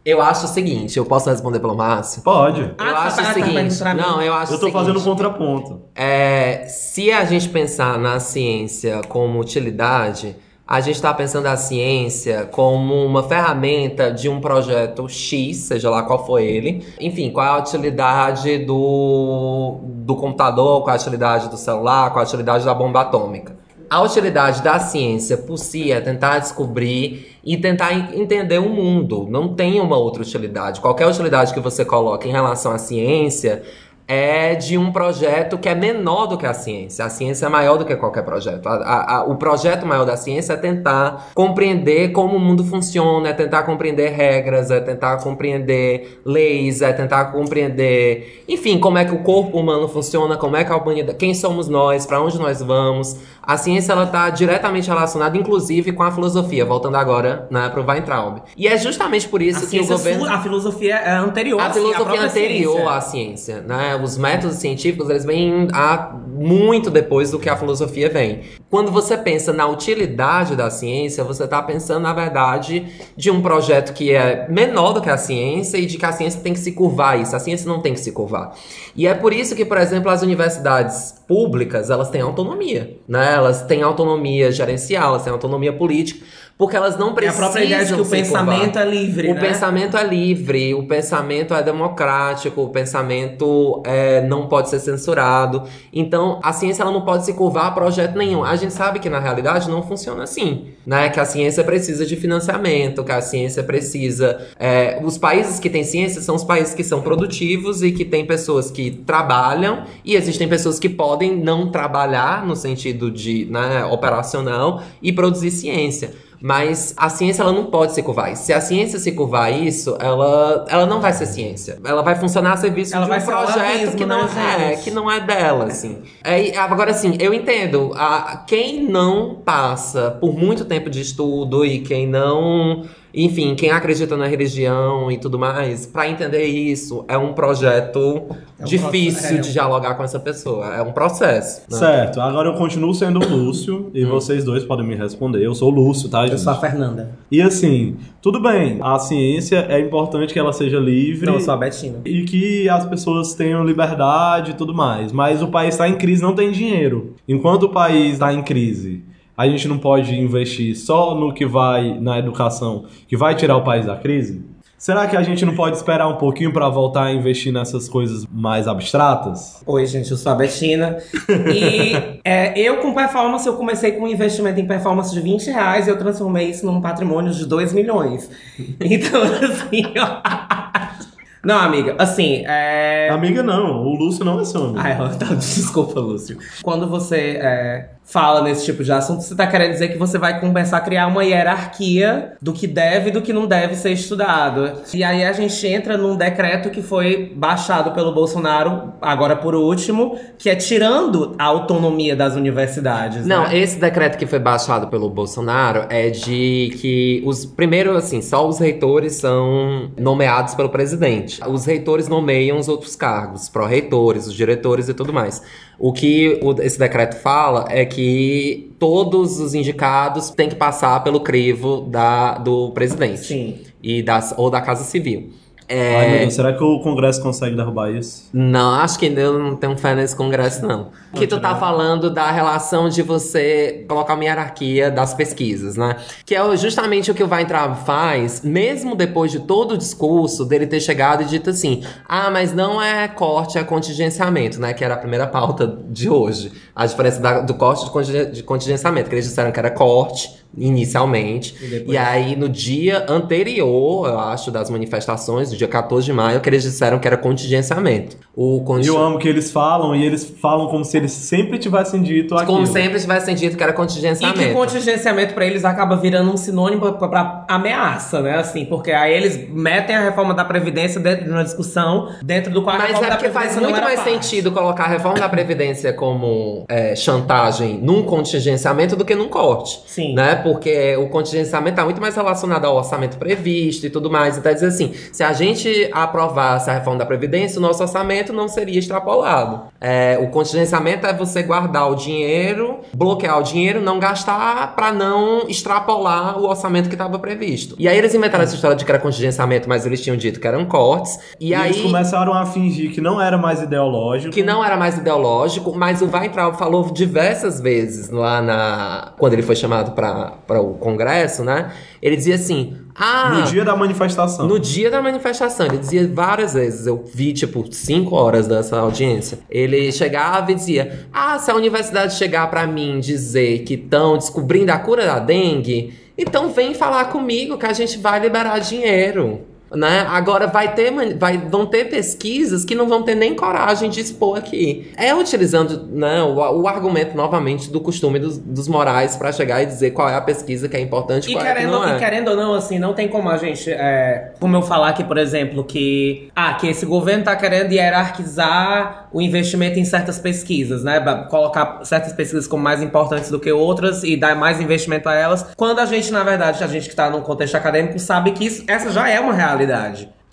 Eu acho o seguinte, eu posso responder pelo Márcio? Pode. Ah, eu tá, acho tá, o tá, seguinte. pra mim. não, eu acho Eu tô o seguinte, fazendo um contraponto. é, se a gente pensar na ciência como utilidade, a gente está pensando a ciência como uma ferramenta de um projeto X, seja lá qual for ele. Enfim, qual é a utilidade do, do computador, qual é a utilidade do celular, qual é a utilidade da bomba atômica. A utilidade da ciência por si é tentar descobrir e tentar en- entender o mundo. Não tem uma outra utilidade. Qualquer utilidade que você coloque em relação à ciência é de um projeto que é menor do que a ciência. A ciência é maior do que qualquer projeto. A- a- a- o projeto maior da ciência é tentar compreender como o mundo funciona, é tentar compreender regras, é tentar compreender leis, é tentar compreender, enfim, como é que o corpo humano funciona, como é que a humanidade, quem somos nós, para onde nós vamos. A ciência ela está diretamente relacionada, inclusive, com a filosofia. Voltando agora, né, para o Weintraub. E é justamente por isso A, que o ciência governo a filosofia é anterior a assim, filosofia própria anterior ciência. à ciência, né? Os métodos científicos, eles vêm há muito depois do que a filosofia vem. Quando você pensa na utilidade da ciência, você está pensando, na verdade, de um projeto que é menor do que a ciência e de que a ciência tem que se curvar isso. A ciência não tem que se curvar. E é por isso que, por exemplo, as universidades públicas, elas têm autonomia, né? Elas têm autonomia gerencial, elas têm autonomia política, porque elas não É a precisam própria ideia de que o pensamento é livre, O né? pensamento é livre, o pensamento é democrático, o pensamento é, não pode ser censurado. Então, a ciência ela não pode se curvar a projeto nenhum. A gente sabe que na realidade não funciona assim, né? Que a ciência precisa de financiamento, que a ciência precisa. é, os países que têm ciência são os países que são produtivos e que têm pessoas que trabalham e existem pessoas que podem não trabalhar no sentido de né, operacional e produzir ciência. Mas a ciência ela não pode se curvar. Se a ciência se curvar a isso, ela, ela não vai ser ciência. Ela vai funcionar a serviço Ela de um projeto alarmismo, que não né, é, que não é dela, assim. É, agora, assim, eu entendo. A, quem não passa por muito tempo de estudo e quem não. Enfim, quem acredita na religião e tudo mais, pra entender isso, é um projeto É um difícil processo- é. de dialogar com essa pessoa. É um processo. né? Certo, agora eu continuo sendo o Lúcio e vocês dois podem me responder. Eu sou o Lúcio, tá, Eu gente? sou a Fernanda. E assim, tudo bem, a ciência é importante que ela seja livre. Não, eu sou a Betina. E que as pessoas tenham liberdade e tudo mais. Mas o país está em crise, não tem dinheiro. Enquanto o país está em crise, a gente não pode investir só no que vai na educação, que vai tirar o país da crise? Será que a gente não pode esperar um pouquinho para voltar a investir nessas coisas mais abstratas? Oi, gente, eu sou a Betina. E é, eu, com performance, eu comecei com um investimento em performance de 20 reais e eu transformei isso num patrimônio de 2 milhões. Então, assim, ó. Não, amiga, assim, é. Amiga, não. O Lúcio não é seu amigo. Ó, tá, desculpa, Lúcio. Quando você é, fala nesse tipo de assunto, você tá querendo dizer que você vai começar a criar uma hierarquia do que deve e do que não deve ser estudado. E aí a gente entra num decreto que foi baixado pelo Bolsonaro, agora por último, que é tirando a autonomia das universidades. Não, né? esse decreto que foi baixado pelo Bolsonaro é de que os primeiro assim, só os reitores são nomeados pelo presidente. Os reitores nomeiam os outros cargos, pró-reitores, os diretores e tudo mais. O que o- esse decreto fala é que todos os indicados têm que passar pelo crivo da, do presidente Sim. e das, ou da Casa Civil. É, Ai, meu Deus, será que o Congresso consegue derrubar isso? não, acho que eu não tenho fé nesse congresso, não. Que tu tá falando da relação de você colocar uma hierarquia das pesquisas, né? Que é justamente o que o Weintraub faz, mesmo depois de todo o discurso dele ter chegado e dito assim: ah, mas não é corte, é contingenciamento, né? Que era a primeira pauta de hoje. A diferença da- do corte de, contingen- de contingenciamento, que eles disseram que era corte inicialmente. E depois- E aí, no dia anterior, eu acho, das manifestações, no dia 14 de maio, que eles disseram que era contingenciamento. O eu amo que eles falam e eles falam como se eles sempre tivessem dito aquilo. Como sempre tivessem dito que era E contingenciamento. que contingenciamento pra eles acaba virando um sinônimo pra, pra ameaça, né? Assim, porque aí eles metem a reforma da Previdência dentro de uma discussão, dentro do qual a Mas reforma é porque faz muito mais parte. sentido colocar a reforma da Previdência como é, chantagem num contingenciamento do que num corte. Sim. Né? Porque o contingenciamento está muito mais relacionado ao orçamento previsto e tudo mais. Então, dizer assim, se a gente aprovasse a reforma da Previdência, o nosso orçamento não seria extrapolado. É, o contingenciamento é você guardar o dinheiro, bloquear o dinheiro, não gastar para não extrapolar o orçamento que estava previsto. E aí eles inventaram essa história de que era contingenciamento, mas eles tinham dito que eram cortes. E, E aí eles começaram a fingir que não era mais ideológico. que não era mais ideológico, mas o Weintraub falou diversas vezes lá na quando ele foi chamado para o Congresso, né? Ele dizia assim: "Ah, No dia da manifestação. no dia da manifestação, ele dizia várias vezes, eu vi tipo cinco horas dessa audiência. Ele chegava e dizia: Ah, se a universidade chegar pra mim dizer que estão descobrindo a cura da dengue, então vem falar comigo que a gente vai liberar dinheiro. Né? Agora vai ter, vai, vão ter pesquisas que não vão ter nem coragem de expor aqui. É utilizando né, o, o argumento novamente do costume dos, dos morais pra chegar e dizer qual é a pesquisa que é importante e qual é a que querendo, não é. e querendo ou não, assim, não tem como a gente. é, como eu falar aqui, por exemplo, que. Ah, que esse governo tá querendo hierarquizar o investimento em certas pesquisas, né? Colocar certas pesquisas como mais importantes do que outras e dar mais investimento a elas. Quando a gente, na verdade, a gente que tá num contexto acadêmico, sabe que isso- essa já é uma realidade.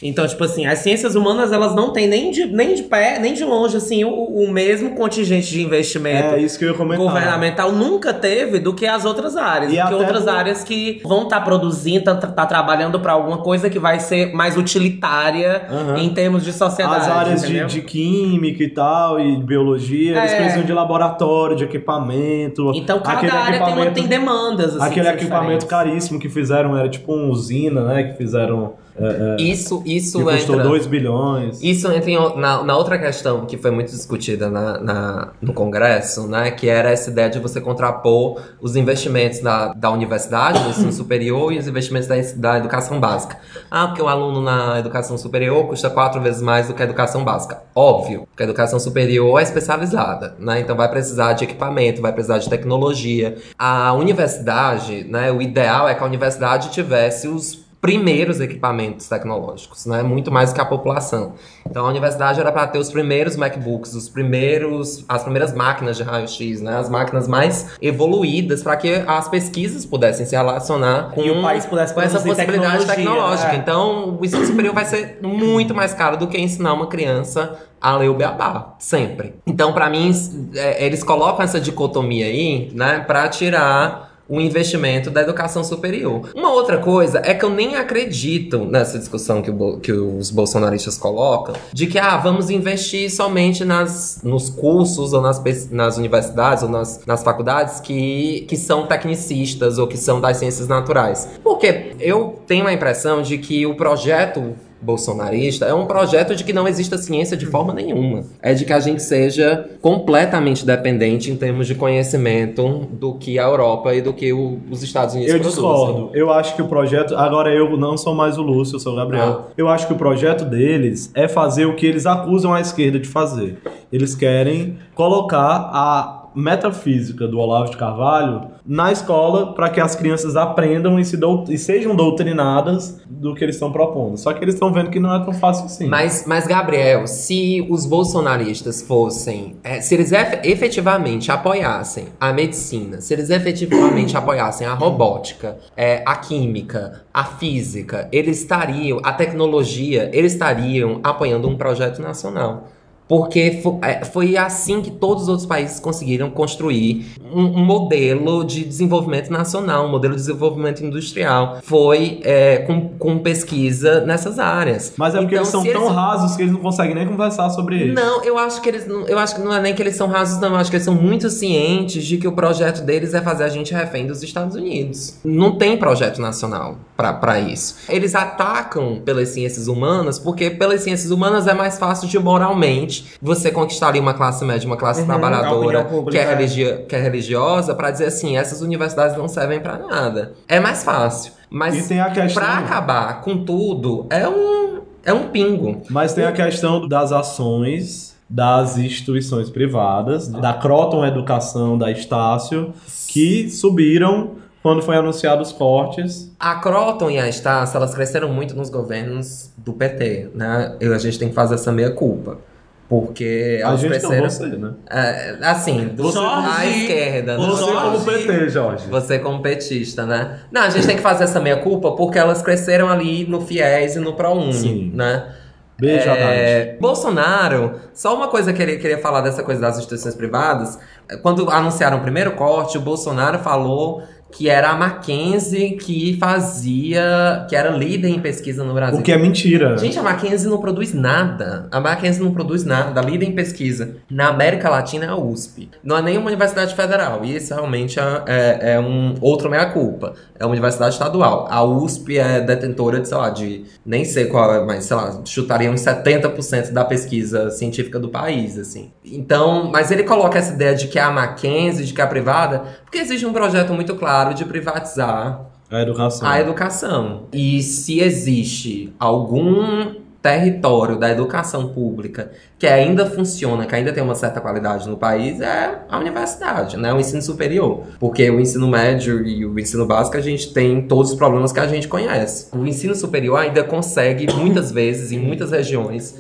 Então, tipo assim, as ciências humanas, elas não têm nem de, nem de pé, nem de longe, assim, o, o mesmo contingente de investimento É isso que eu ia comentar. governamental nunca teve do que as outras áreas. E do que outras por- áreas que vão estar produzindo, tá, tá trabalhando pra alguma coisa que vai ser mais utilitária Aham. em termos de sociedade. As áreas de, de química e tal, e biologia, eles É. precisam de laboratório, de equipamento. Então cada Aquele área tem, tem demandas. Assim, Aquele equipamento diferentes. caríssimo que fizeram, era tipo uma usina, né? Que fizeram. É, é, Isso, isso que custou entra. 2 bilhões. Isso entra em na, na outra questão que foi muito discutida na, na- no Congresso, né? Que era essa ideia de você contrapor os investimentos da, da universidade, do ensino superior, e os investimentos da, da educação básica. Ah, porque o aluno na educação superior custa quatro vezes mais do que a educação básica. Óbvio, que a educação superior é especializada, né? Então vai precisar de equipamento, vai precisar de tecnologia. A universidade, né? O ideal é que a universidade tivesse os primeiros equipamentos tecnológicos, né? Muito mais que a população. Então a universidade era para ter os primeiros MacBooks, os primeiros, as primeiras máquinas de raio-x, né? As máquinas mais evoluídas para que as pesquisas pudessem se relacionar com, E o país pudesse com essa possibilidade tecnológica. é. Então o ensino superior vai ser muito mais caro do que ensinar uma criança a ler o beabá, sempre. Então para mim é, eles colocam essa dicotomia aí, né? Para tirar o investimento da educação superior. Uma outra coisa é que eu nem acredito nessa discussão que, o que os bolsonaristas colocam, de que ah, vamos investir somente nas, nos cursos ou nas, nas universidades ou nas, nas faculdades que, que são tecnicistas ou que são das ciências naturais. Porque eu tenho a impressão de que o projeto bolsonarista é um projeto de que não exista ciência de forma nenhuma. É de que a gente seja completamente dependente em termos de conhecimento do que a Europa e do que o- os Estados Unidos Eu produzem. discordo. Eu acho que o projeto. Agora eu não sou mais o Lúcio, eu sou o Gabriel. Ah. Eu acho que o projeto deles é fazer o que eles acusam a esquerda de fazer. Eles querem colocar a metafísica do Olavo de Carvalho na escola para que as crianças aprendam e, se e sejam doutrinadas do que eles estão propondo. Só que eles estão vendo que não é tão fácil assim. Mas, mas, Gabriel, se os bolsonaristas fossem. é, se eles efe- efetivamente apoiassem a medicina, se eles efetivamente apoiassem a robótica, é, a química, a física, eles estariam. a tecnologia, eles estariam apoiando um projeto nacional. Porque é, foi assim que todos os outros países conseguiram construir um, modelo de desenvolvimento nacional, um modelo de desenvolvimento industrial. Foi é, com, com pesquisa nessas áreas. Mas é porque Então, eles são tão rasos que eles não conseguem nem conversar sobre eles. não, eu acho que eles não. Eu acho que não é nem que eles são rasos, não. Eu acho que eles são muito cientes de que o projeto deles é fazer a gente refém dos Estados Unidos. Não tem projeto nacional pra isso. Eles atacam pelas ciências humanas, porque pelas ciências humanas é mais fácil de moralmente você conquistar ali uma classe média, uma classe Uhum, trabalhadora que é, é. que é religiosa, pra dizer assim: essas universidades não servem pra nada. É mais fácil. Mas tem a questão- pra acabar com tudo, é um. É um pingo. Mas tem a questão das ações das instituições privadas, da Croton Educação, da Estácio, que subiram quando foi anunciado os cortes. A Croton e a Estácio, elas cresceram muito nos governos do PT, né? E a gente tem que fazer essa meia culpa. Porque A elas gente não, cresceram. você, né? É, assim, do, Jorge, à esquerda, né? Você como Jorge. PT, Jorge. Você como petista, né? Não, a gente tem que fazer essa meia culpa porque elas cresceram ali no FIES e no ProUni, Sim. né? Beijo. É, Bolsonaro, só uma coisa que ele queria falar dessa coisa das instituições privadas. Quando anunciaram o primeiro corte, o Bolsonaro falou que era a Mackenzie que fazia, que era líder em pesquisa no Brasil. O que é mentira. Gente, a Mackenzie não produz nada. A Mackenzie não produz nada. A líder em pesquisa na América Latina é a USP. Não é nenhuma universidade federal. E isso realmente é, é, é um outro meia-culpa. É uma universidade estadual. A USP é detentora de, sei lá, de... Nem sei qual é, mas, sei lá, chutaria uns 70% da pesquisa científica do país, assim. Então, mas ele coloca essa ideia de que é a Mackenzie, de que é a privada, porque existe um projeto muito claro de privatizar A educação. a educação. E se existe algum território da educação pública que ainda funciona, que ainda tem uma certa qualidade no país, é a universidade, né? O ensino superior. Porque o ensino médio e o ensino básico a gente tem todos os problemas que a gente conhece. O ensino superior ainda consegue, muitas vezes, em muitas regiões,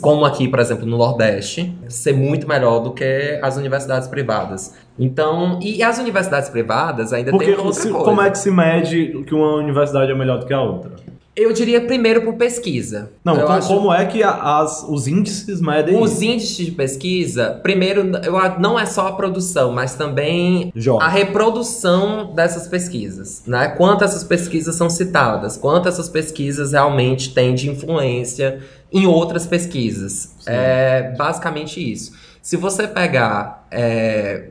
como aqui, por exemplo, no Nordeste, ser muito melhor do que as universidades privadas. Então, e as universidades privadas ainda Porque tem outra se- coisa. como é que se mede que uma universidade é melhor do que a outra? Eu diria primeiro por pesquisa. Não, eu como, acho- é que as, os índices medem Os isso? índices de pesquisa, primeiro, não é só a produção, mas também a reprodução dessas pesquisas, né? Quanto essas pesquisas são citadas, quanto essas pesquisas realmente têm de influência em outras pesquisas. É basicamente isso. Se você pegar é,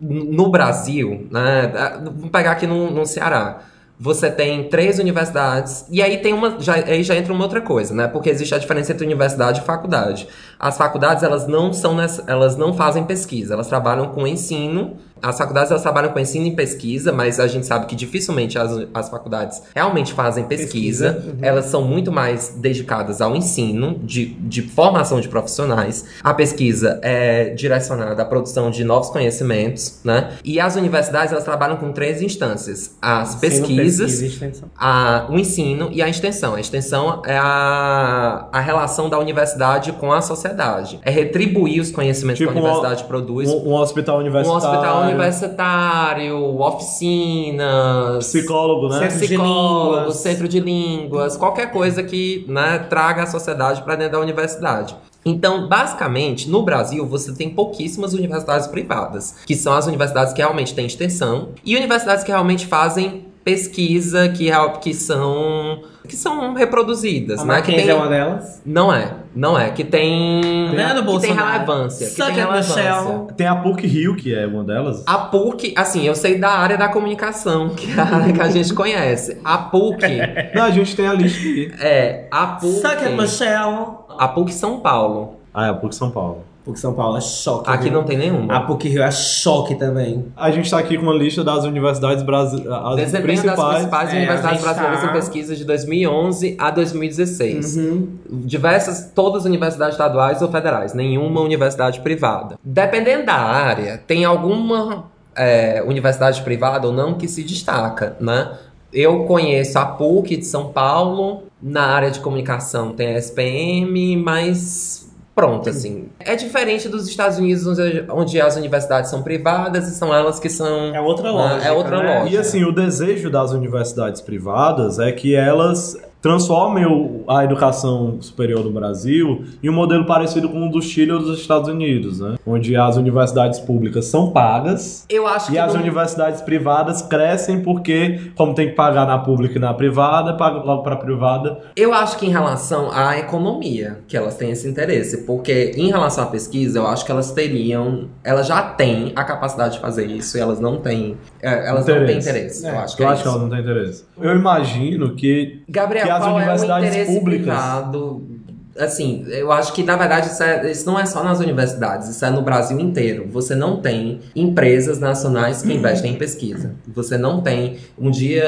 no Brasil, né? Vamos pegar aqui no, no Ceará. Você tem três universidades, e aí tem uma. Já, aí já entra uma outra coisa, né? Porque existe a diferença entre universidade e faculdade. As faculdades, elas não são elas não fazem pesquisa, elas trabalham com ensino. As faculdades elas trabalham com ensino e pesquisa, mas a gente sabe que dificilmente as, as faculdades realmente fazem pesquisa. Pesquisa, uhum. Elas são muito mais dedicadas ao ensino, de, de formação de profissionais. A pesquisa é direcionada à produção de novos conhecimentos, né? E as universidades elas trabalham com três instâncias: as pesquisas, pesquisa a, o ensino e a extensão. A extensão é a, a relação da universidade com a sociedade. É retribuir os conhecimentos Tipo que a universidade produz. Um, um hospital Um universitário. hospital universitário, oficinas, Psicólogo, né? Centro de psicólogo, línguas. centro de línguas, qualquer coisa que né, traga a sociedade para dentro da universidade. Então, basicamente, no Brasil, você tem pouquíssimas universidades privadas, que são as universidades que realmente têm extensão, e universidades que realmente fazem pesquisa, que, que são que são reproduzidas, A né? Que Mackenzie tem, é uma delas. não é, não é, que tem Tá vendo, que tem relevância, que Suck tem relevância. Tem a PUC Rio, que é uma delas. A PUC, assim, eu sei da área da comunicação, que é a área que a gente conhece. A PUC Não, a gente tem a lista aqui. é a PUC. Suck it, Michelle. A PUC São Paulo. Ah, é a PUC São Paulo. PUC São Paulo é choque. Aqui viu? não tem nenhuma. A PUC Rio é choque também. A gente tá aqui com uma lista das universidades brasileiras. As Desempenho das principais. principais É, universidades gente brasileiras tá- em pesquisa de 2011 a 2016. Uhum. Diversas, todas as universidades estaduais ou federais, nenhuma universidade privada. Dependendo da área, tem alguma é, universidade privada ou não que se destaca, né? Eu conheço a PUC de São Paulo, na área de comunicação tem a SPM, mas pronto, assim. É diferente dos Estados Unidos, onde, onde as universidades são privadas e são elas que são. É outra Ah, lógica. é outra né? lógica. E assim, o desejo das universidades privadas é que elas transformem a educação superior no Brasil em um modelo parecido com o do Chile ou dos Estados Unidos, né? Onde as universidades públicas são pagas Eu acho e que as não- universidades privadas crescem porque, como tem que pagar na pública e na privada, paga logo para a privada. Eu acho que em relação à economia, que elas têm esse interesse, porque em relação à pesquisa, eu acho que elas teriam, elas já têm a capacidade de fazer isso e elas não têm, é, elas não têm Interesse. interesse. Eu acho que Eu é acho que elas não têm interesse. Eu imagino que Gabriel, que as qual universidades é públicas-? Assim, eu acho que na verdade isso, é- isso não é só nas universidades, isso é no Brasil inteiro. Você não tem empresas nacionais que investem em pesquisa. Você não tem um dia.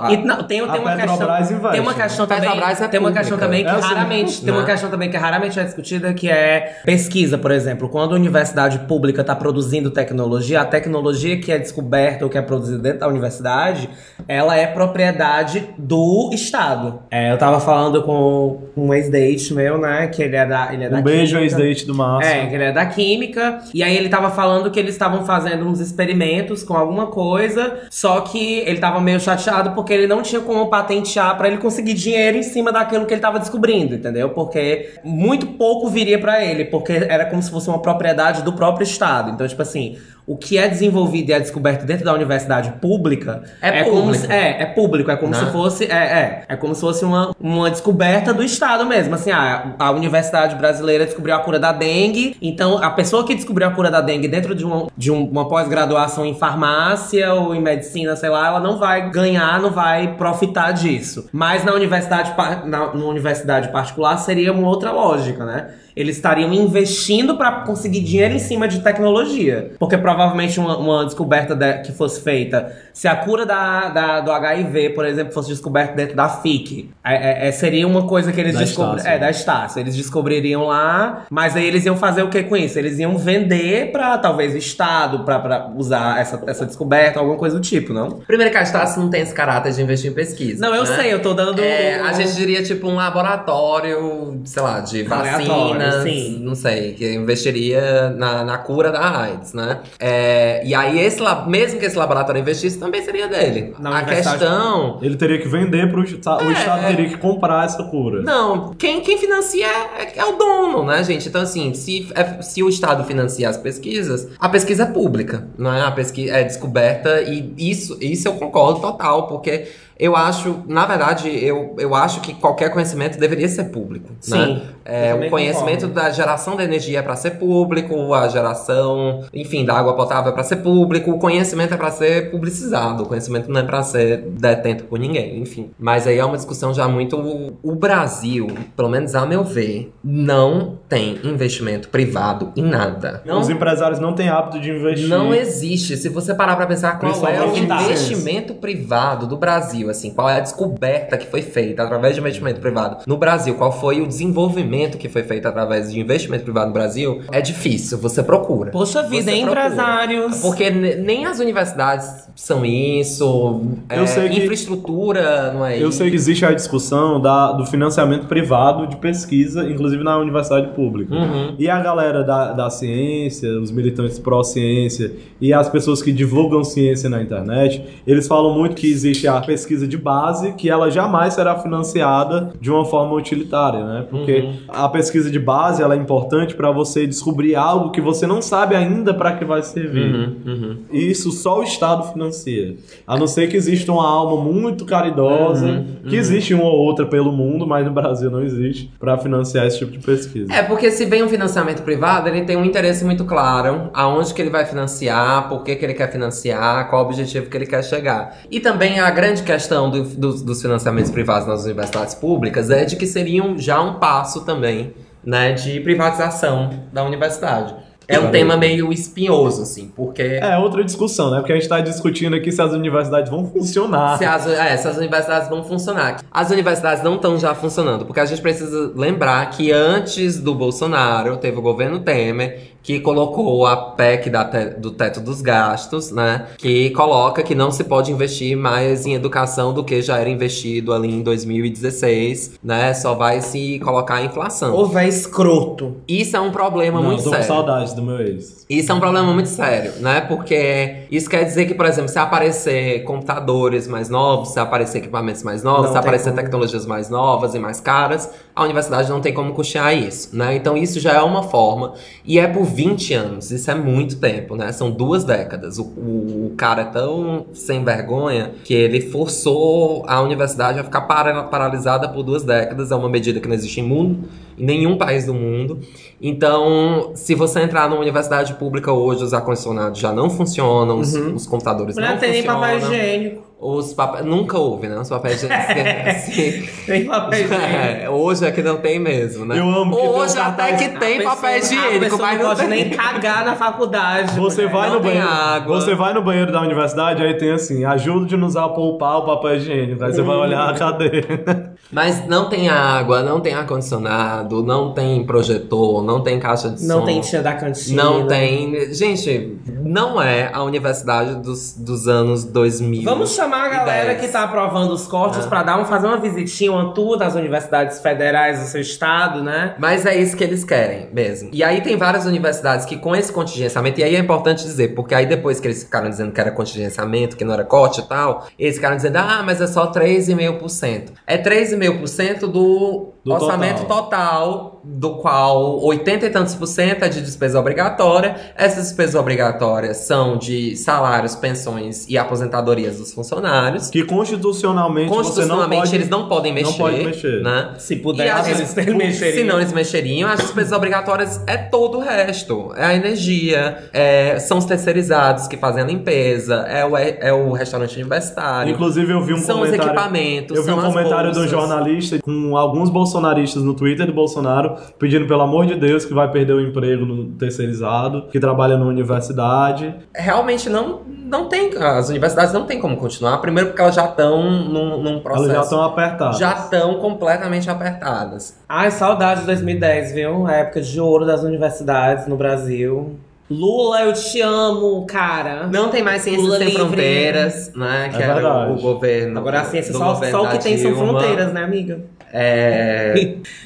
a- E não, tem, tem a uma questão, Petrobras tem uma questão também, é tem uma questão também que É assim, raramente, tem uma né? questão também que raramente é discutida que é pesquisa, por exemplo, quando a universidade pública está produzindo tecnologia, a tecnologia que é descoberta ou que é produzida dentro da universidade, ela é propriedade do estado. É, eu tava falando com um ex-date meu, né, que ele é da, ele é da um beijo ex-date do Márcio. É, que ele é da química. E aí ele tava falando que eles estavam fazendo uns experimentos com alguma coisa. Só que ele tava meio chateado porque ele não tinha como patentear pra ele conseguir dinheiro em cima daquilo que ele tava descobrindo, entendeu? Porque muito pouco viria pra ele, porque era como se fosse uma propriedade do próprio estado. Então, tipo assim, o que é desenvolvido e é descoberto dentro da universidade pública É como público. se- é, é público, é como Né? se fosse. É, é, é como se fosse uma, uma descoberta do Estado mesmo. Assim, a, a Universidade Brasileira descobriu a cura da dengue. Então, a pessoa que descobriu a cura da dengue dentro de, uma, de um- uma pós-graduação em farmácia ou em medicina, sei lá, ela não vai ganhar, não vai profitar disso. Mas na universidade, na, numa universidade particular seria uma outra lógica, né? Eles estariam investindo para conseguir dinheiro em cima de tecnologia. Porque provavelmente uma, uma descoberta de- que fosse feita, se a cura da, da- do HIV, por exemplo, fosse descoberta dentro da FIC, é- é- é- seria uma coisa que eles descobririam. É, da Estácio. Eles descobririam lá, mas aí eles iam fazer o que com isso? Eles iam vender pra talvez o Estado, pra, pra usar essa, essa descoberta, alguma coisa do tipo, não? Primeiro que a Estácio não tem esse caráter de investir em pesquisa. Não, eu né? sei, eu tô dando. É, a gente diria tipo um laboratório, sei lá, de Aleatório, sim. não sei, que investiria na, na cura da AIDS, né? É, e aí, esse, mesmo que esse laboratório investisse, também seria dele. Na a questão. Ele teria que vender pro Estado. O É. Estado teria que comprar essa cura. Não, quem, quem financia é, é o dono, né, gente? Então, assim, se, é- se o Estado financia as pesquisas, a pesquisa é pública, não é? A pesquisa é descoberta e isso, isso eu concordo total, porque eu acho, na verdade, eu, eu acho que qualquer conhecimento deveria ser público. Sim, né? É, o conhecimento concordo. da geração da energia é para ser público, a geração, enfim, da água potável é para ser público, o conhecimento é para ser publicizado, o conhecimento não é para ser detento por ninguém, enfim. Mas aí é uma discussão já muito. O Brasil, pelo menos a meu ver, não tem investimento privado em nada. Não, Os empresários não têm hábito de investir. não existe. Se você parar pra pensar qual é o investimento privado do Brasil, assim, qual é a descoberta que foi feita através de investimento privado no Brasil, qual foi o desenvolvimento que foi feito através de investimento privado no Brasil, é difícil. Você procura. Poxa vida, Você hein, procura. empresários. Porque ne- nem as universidades são isso. Eu é, sei que- infraestrutura não é Eu isso. sei que existe a discussão da, do financiamento privado de pesquisa, inclusive na universidade pública. Uhum. E a galera da, da ciência, os militantes pró-ciência e as pessoas que divulgam ciência na internet, eles falam muito que existe a pesquisa de base, que ela jamais será financiada de uma forma utilitária, né? Porque Uhum. a pesquisa de base ela é importante para você descobrir algo que você não sabe ainda para que vai servir. Uhum, uhum. E isso só o Estado financia. A não ser que exista uma alma muito caridosa, Uhum, que existe uma ou outra pelo mundo, mas no Brasil não existe, para financiar esse tipo de pesquisa. É, porque se vem um financiamento privado, ele tem um interesse muito claro, aonde que ele vai financiar, por que, que ele quer financiar, qual o objetivo que ele quer chegar. E também a grande questão do- dos- dos financiamentos privados nas universidades públicas é de que seriam já um passo também, né, de privatização da universidade. É um tema meio espinhoso, assim, porque... É outra discussão, né? Porque a gente está discutindo aqui se as universidades vão funcionar. Se as, é, se as universidades vão funcionar. As universidades não estão já funcionando, porque a gente precisa lembrar que antes do Bolsonaro, teve o governo Temer, que colocou a PEC da te- do teto dos gastos, né? Que coloca que não se pode investir mais em educação do que já era investido ali em 2016, né? Só vai se colocar a inflação. Ô, véi escroto. Isso é um problema não, muito tô com sério. saudades do meu ex. Isso é um problema muito sério, né? Porque isso quer dizer que, por exemplo, se aparecer computadores mais novos, se aparecer equipamentos mais novos, Não se aparecer como. tecnologias mais novas e mais caras, a universidade não tem como custear isso, né? Então isso já é uma forma. E é por 20 anos, isso é muito tempo, né? São duas décadas. O, o- o cara é tão sem vergonha que ele forçou a universidade a ficar para- paralisada por duas décadas. É uma medida que não existe em mundo, em nenhum país do mundo. Então, se você entrar numa universidade pública hoje, os ar-condicionados já não funcionam, os, os computadores Não não tem nem funcionam. papel higiênico. Os papéis. Nunca houve, né? Os papéis higiênicos. Sim. Tem papel higiênico. É, hoje é que não tem mesmo, né? Eu amo que tem um Hoje até que A tem pessoa- papel a higiênico, mas não não pode tem. nem cagar na faculdade. Você mulher. vai não no tem banheiro. água. Você vai no banheiro da universidade, aí tem assim, ajude-nos a poupar o papel higiênico. Aí você vai olhar, cadê? Mas não tem água, não tem ar-condicionado, não tem projetor, não tem caixa de Não som. tem tia da cantina. Não tem. Gente, não é a universidade dos, dos anos 2000. Vamos chamar a galera Ideias. que tá aprovando os cortes pra dar um, fazer uma visitinha, uma tour das universidades federais do seu estado, né? Mas é isso que eles querem mesmo. E aí tem várias universidades que com esse contingenciamento, e aí é importante dizer, porque aí depois que eles ficaram dizendo que era contingenciamento, que não era corte e tal, eles ficaram dizendo, ah, mas é só 3,5%. É 3,5% do, Do orçamento total. do qual 80 e tantos por cento é de despesa obrigatória. Essas despesas obrigatórias são de salários, pensões e aposentadorias dos funcionários. Que constitucionalmente, você não Constitucionalmente, pode... eles não podem mexer. não pode mexer. Né? Se puder, eles mexeriam. Se não eles mexeriam, as despesas obrigatórias é todo o resto. É a energia, é- são os terceirizados que fazem a limpeza, é o, é o restaurante universitário. Inclusive, eu vi um são os comentário... equipamentos, Eu vi são um comentário de um bolsas. jornalista com alguns bolsonaristas no Twitter do Bolsonaro pedindo pelo amor de Deus que vai perder o emprego no terceirizado, que trabalha na universidade. Realmente não, não tem. As universidades não tem como continuar. Primeiro porque elas já estão num, num processo. Elas já estão apertadas. já estão completamente apertadas. Ai, saudade de 2010, viu? A época de ouro das universidades no Brasil. Lula, eu te amo, cara. Não tem mais ciências Lula sem livre. fronteiras, né? Que É era o, o governo. Agora a ciência do só, só o que tem são fronteiras, né, amiga? É...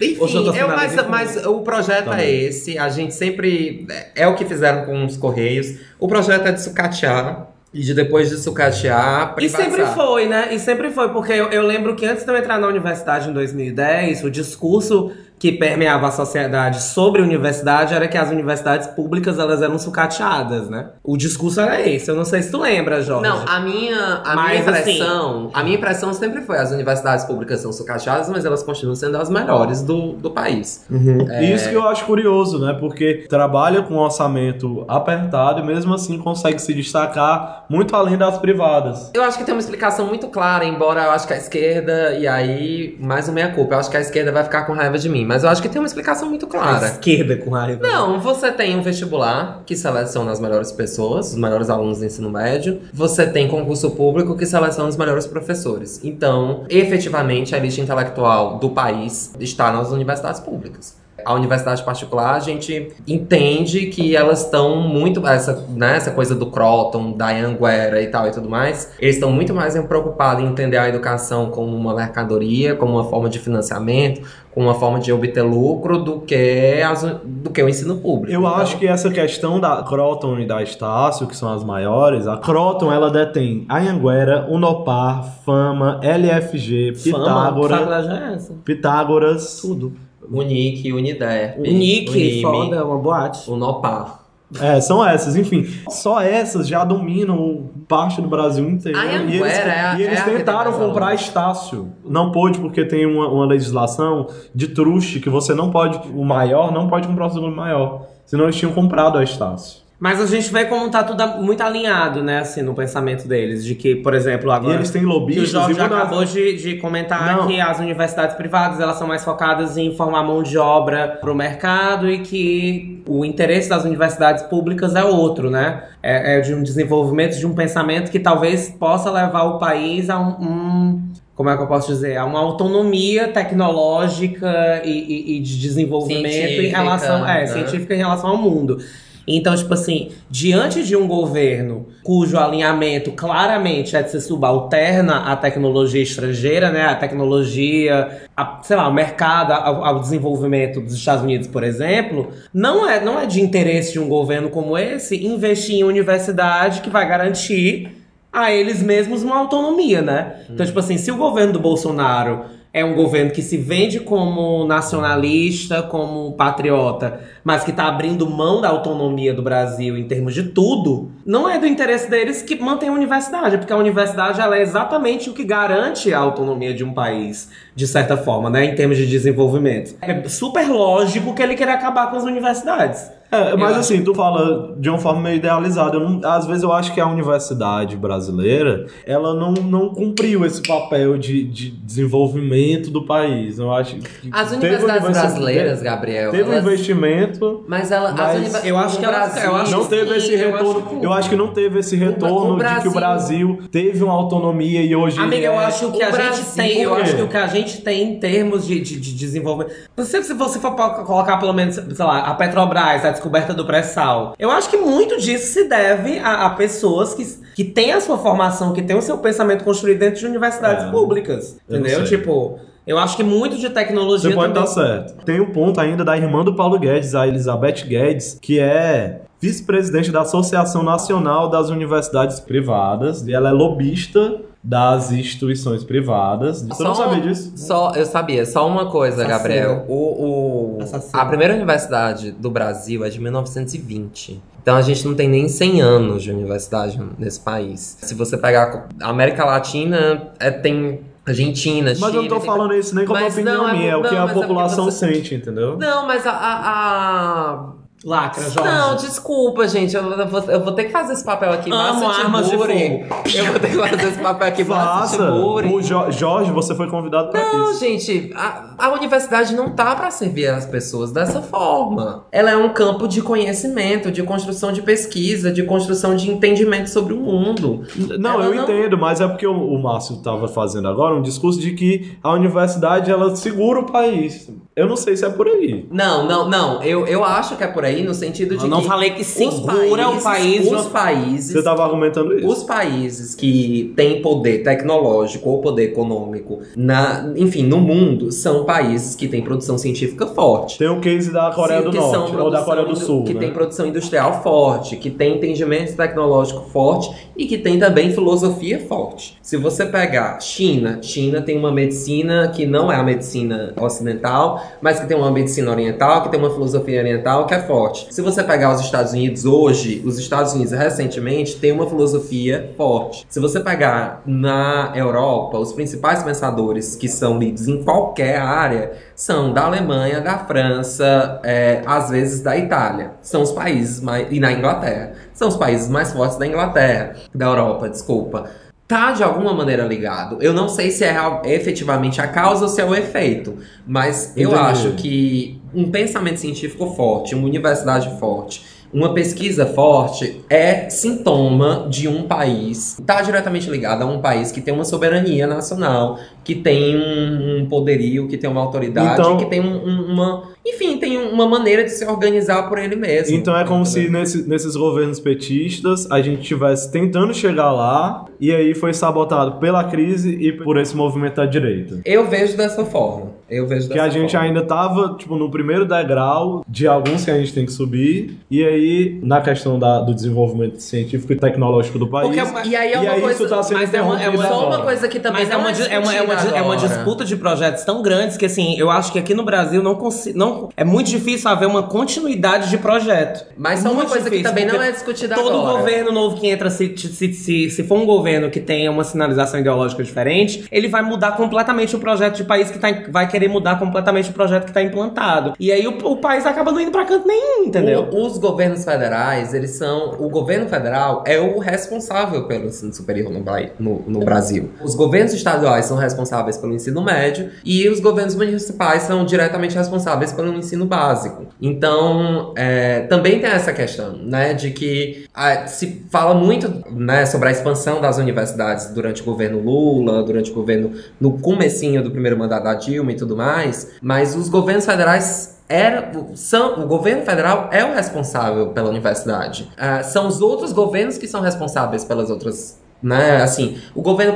Enfim, eu, mas, mas o projeto Também. é esse. A gente sempre. É o que fizeram com os Correios. O projeto é de sucatear. E de depois de sucatear, E sempre privatizar. foi, né? E sempre foi, porque eu, eu lembro que antes de eu entrar na universidade em 2010, o discurso que permeava a sociedade sobre a universidade era que as universidades públicas elas eram sucateadas, né? O discurso era esse. Eu não sei se tu lembra, Jorge. Não, a minha, a Mas, minha assim- impressão, a minha impressão sempre foi as universidades públicas são sucateadas, mas elas continuam sendo as melhores do, do país. É. E Isso que eu acho curioso, né? Porque trabalha com um orçamento apertado e mesmo assim consegue se destacar muito além das privadas. Eu acho que tem uma explicação muito clara, embora eu acho que a esquerda, e aí, mais uma meia culpa, eu acho que a esquerda vai ficar com raiva de mim, mas eu acho que tem uma explicação muito A clara. esquerda com raiva. Não, você tem um vestibular que seleciona as melhores pessoas, os melhores alunos do ensino médio. Você tem concurso público que seleciona os melhores professores. Então, efetivamente, a elite intelectual do país está nas universidades públicas. A universidade particular, a gente entende que elas estão muito. Essa, né, essa coisa do Croton, da Anguera e tal e tudo mais. Eles estão muito mais preocupados em entender a educação como uma mercadoria, como uma forma de financiamento, como uma forma de obter lucro, do que, as, do que o ensino público. Eu Então, acho que essa questão da Croton e da Estácio, que são as maiores, a Croton ela detém Anhanguera, Unopar, Fama, LFG, Fama, que Pitágoras, faculdade é essa? Pitágoras, Tudo. Unique, Uniderp, O Nick, Unime, foda, uma boate. Unopar. É, são essas, enfim. Só essas já dominam parte do Brasil inteiro. A e eles, é a- e eles é tentaram comprar. Estácio. Não pôde, porque tem uma, uma legislação de truste que você não pode. O maior não pode comprar o segundo maior. Senão eles tinham comprado a Estácio. Mas a gente vê como tá tudo muito alinhado, né, assim, no pensamento deles. De que, por exemplo, E agora. eles têm Que o lobistas Jorge e das- acabou de, de comentar Não. que as universidades privadas elas são mais focadas em formar mão de obra para o mercado e que o interesse das universidades públicas é outro, né? É, é de um desenvolvimento de um pensamento que talvez possa levar o país a um, um- como é que eu posso dizer? A uma autonomia tecnológica e, e- e de desenvolvimento em Científica, relação, é, né? científica em relação ao mundo. Então, tipo assim, diante de um governo cujo alinhamento claramente é de ser subalterna à tecnologia estrangeira, né? A tecnologia, a, sei lá, o mercado, ao, ao desenvolvimento dos Estados Unidos, por exemplo, não é, não é de interesse de um governo como esse investir em universidade que vai garantir a eles mesmos uma autonomia, né? Então, tipo assim, se o governo do Bolsonaro é um governo que se vende como nacionalista, como patriota, mas que tá abrindo mão da autonomia do Brasil em termos de tudo, não é do interesse deles que mantenha a universidade, porque a universidade ela é exatamente o que garante a autonomia de um país, de certa forma, né, em termos de desenvolvimento. É super lógico que ele quer acabar com as universidades. É, mas Eu assim, tu fala de uma forma meio idealizada. Não- às vezes eu acho que a universidade brasileira, ela não, não cumpriu esse papel de, de desenvolvimento do país. Eu acho que As universidades universi- brasileiras, Gabriel, Teve um elas- investimento, mas ela, as Mas eu acho que ela- Brasil- eu acho não teve esse sim, eu retorno. acho que- Eu acho que não teve esse retorno de que Brasil- o Brasil teve uma autonomia e hoje. Amiga, ele eu é- acho que o a Brasil, gente tem, eu acho que o que a gente tem em termos de, de, de desenvolvimento. Se, se você for colocar pelo menos, sei lá, a Petrobras, a descoberta do pré-sal, eu acho que muito disso se deve a, a pessoas que, que têm a sua formação, que têm o seu pensamento construído dentro de universidades É. públicas. Eu Entendeu? Tipo, eu acho que muito de tecnologia Você pode também. estar certo. Tem um ponto ainda da irmã do Paulo Guedes, a Elizabeth Guedes, que é vice-presidente da Associação Nacional das Universidades Privadas, e ela é lobista das instituições privadas. Você não Só- sabia disso? Só, eu sabia, só uma coisa, Assassino. Gabriel. O, o- a primeira universidade do Brasil é de 1920. Então a gente não tem nem 100 anos de universidade nesse país. Se você pegar a América Latina, é, tem Argentina, Mas eu não Chile, tô tem- falando isso nem como Mas opinião não, é- minha, é o que não, a é população você- sente, entendeu? Não, mas a, a- a- Lacra, Jorge. Não, desculpa, gente. Eu, vou, eu vou ter que fazer esse papel aqui. Amo armas de Tiburi. Eu vou ter que fazer esse papel aqui. Faça. O Jo- Jorge, você foi convidado pra Não, isso. gente, a, a universidade não tá pra servir as pessoas dessa forma. Ela é um campo de conhecimento, de construção de pesquisa, de construção de entendimento sobre o mundo. Não, Ela eu não- entendo, mas é porque o, o Márcio estava fazendo agora um discurso de que a universidade ela segura o país. Eu não sei se é por aí. Não, não, não. Eu, eu acho que é por aí no sentido de Eu não que falei que os segura o país Os países. Você estava argumentando isso. Os países que têm poder tecnológico ou poder econômico, na, enfim, no mundo, são países que têm produção científica forte. Tem o case da Coreia Sim, do Norte ou da Coreia do Sul, Que né? tem produção industrial forte, que tem entendimento tecnológico forte e que tem também filosofia forte. Se você pegar China, China tem uma medicina que não é a medicina ocidental, mas que tem uma medicina oriental, que tem uma filosofia oriental que é forte. Se você pegar os Estados Unidos hoje, os Estados Unidos recentemente têm uma filosofia forte. Se você pegar na Europa, os principais pensadores que são lidos em qualquer área são da Alemanha, da França, é, às vezes da Itália. São os países mais. e na Inglaterra. São os países mais fortes da Inglaterra, da Europa, desculpa. Tá de alguma maneira ligado. Eu não sei se é efetivamente a causa ou se é o efeito, mas eu Entendi. acho que um pensamento científico forte, uma universidade forte, uma pesquisa forte é sintoma de um país. Está diretamente ligado a um país que tem uma soberania nacional, que tem um, um poderio, que tem uma autoridade, Então- que tem um- um- uma. Enfim, tem uma maneira de se organizar por ele mesmo. Então é como se Entendeu? nesse- nesses governos petistas a gente estivesse tentando chegar lá e aí foi sabotado pela crise e por esse movimento da direita. Eu vejo dessa forma. Eu vejo Que dessa a gente forma. ainda tava, tipo, no primeiro degrau de alguns que a gente tem que subir. E aí, na questão da- do desenvolvimento científico e tecnológico do país. Porque é E aí é e uma aí coisa. isso tá sendo mas é uma- é uma- Só uma coisa que também Mas é não uma, é, uma, é, uma, é uma disputa de projetos tão grandes que, assim, eu acho que aqui no Brasil não consi- não É muito difícil haver uma continuidade de projeto. Mas só uma coisa que difícil, também não é discutida Todo agora. governo novo que entra, se, se, se, se for um governo que tenha uma sinalização ideológica diferente, ele vai mudar completamente o projeto de país que tá, vai querer mudar completamente o projeto que está implantado. E aí o, o país acaba não indo pra canto nenhum, entendeu? O- os governos federais, eles são. O governo federal é o responsável pelo ensino superior no, no- no Brasil. Os governos estaduais são responsáveis pelo ensino médio e os governos municipais são diretamente responsáveis pelo ensino básico. Então, é, também tem essa questão, né, de que ah, se fala muito, né, sobre a expansão das universidades durante o governo Lula, durante o governo no comecinho do primeiro mandato da Dilma e tudo mais, mas os governos federais era, são, o governo federal é o responsável pela universidade. Ah, são os outros governos que são responsáveis pelas outras. Né? Assim, o governo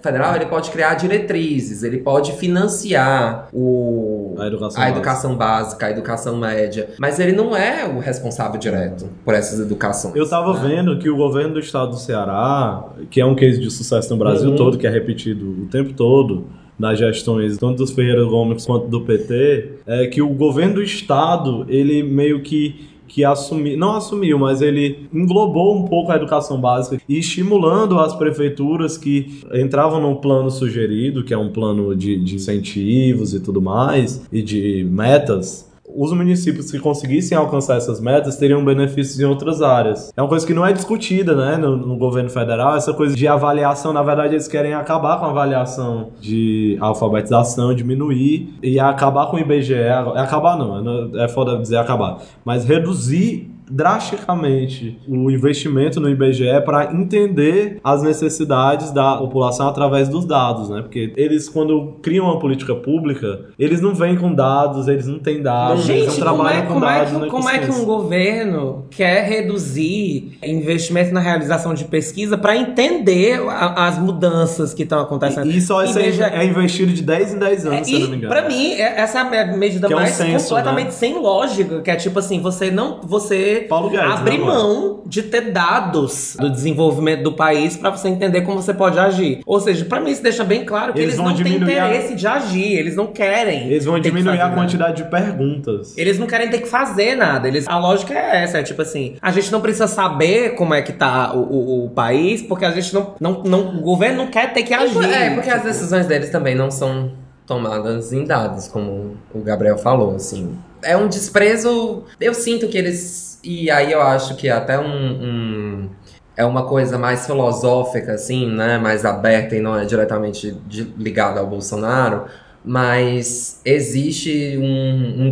federal ele pode criar diretrizes, ele pode financiar o, A educação a educação básica, a educação média, mas ele não é o responsável direto por essas educações. Eu tava né? vendo que o governo do estado do Ceará, que é um case de sucesso no Brasil Uhum. todo, que é repetido o tempo todo, nas gestões tanto dos Ferreira Gomes quanto do PT, é que o governo do estado, ele meio que que assumiu, não assumiu, mas ele englobou um pouco a educação básica e estimulando as prefeituras que entravam no plano sugerido, que é um plano de, de incentivos e tudo mais, e de metas, os municípios que conseguissem alcançar essas metas teriam benefícios em outras áreas. É uma coisa que não é discutida, né, no, no governo federal, essa coisa de avaliação, na verdade eles querem acabar com a avaliação de alfabetização, diminuir e acabar com o IBGE, acabar não, é foda dizer acabar, mas reduzir drasticamente o investimento no IBGE para entender as necessidades da população através dos dados, né? Porque eles, quando criam uma política pública, eles não vêm com dados, eles não têm dados, eles não Gente, como trabalham é, com como, é dados. que, na como é que um governo quer reduzir investimento na realização de pesquisa para entender a- as mudanças que estão acontecendo? E só isso Em é, é investido de 10 em 10 anos, se eu não me E, engano. pra mim, é- essa é a medida Que é um mais censo, completamente né? sem lógica, que é tipo assim, você não. Você Paulo Guedes, abrir né, mão de ter dados do desenvolvimento do país pra você entender como você pode agir. Ou seja, pra mim isso deixa bem claro que Eles eles, não têm diminuir a- interesse de agir, eles não querem. Eles vão diminuir a nada. quantidade de perguntas. Eles não querem ter que fazer nada. Eles, a lógica é essa, é tipo assim, a gente não precisa saber como é que tá o, o- o país, porque a gente não, não, não. O governo não quer ter que agir. É, porque as Tipo, decisões deles também não são tomadas em dados, como o Gabriel falou, assim. É um desprezo. Eu sinto que eles. E aí eu acho que é até um. um- é uma coisa mais filosófica, assim, né? Mais aberta e não é diretamente ligada ao Bolsonaro. Mas existe um, um,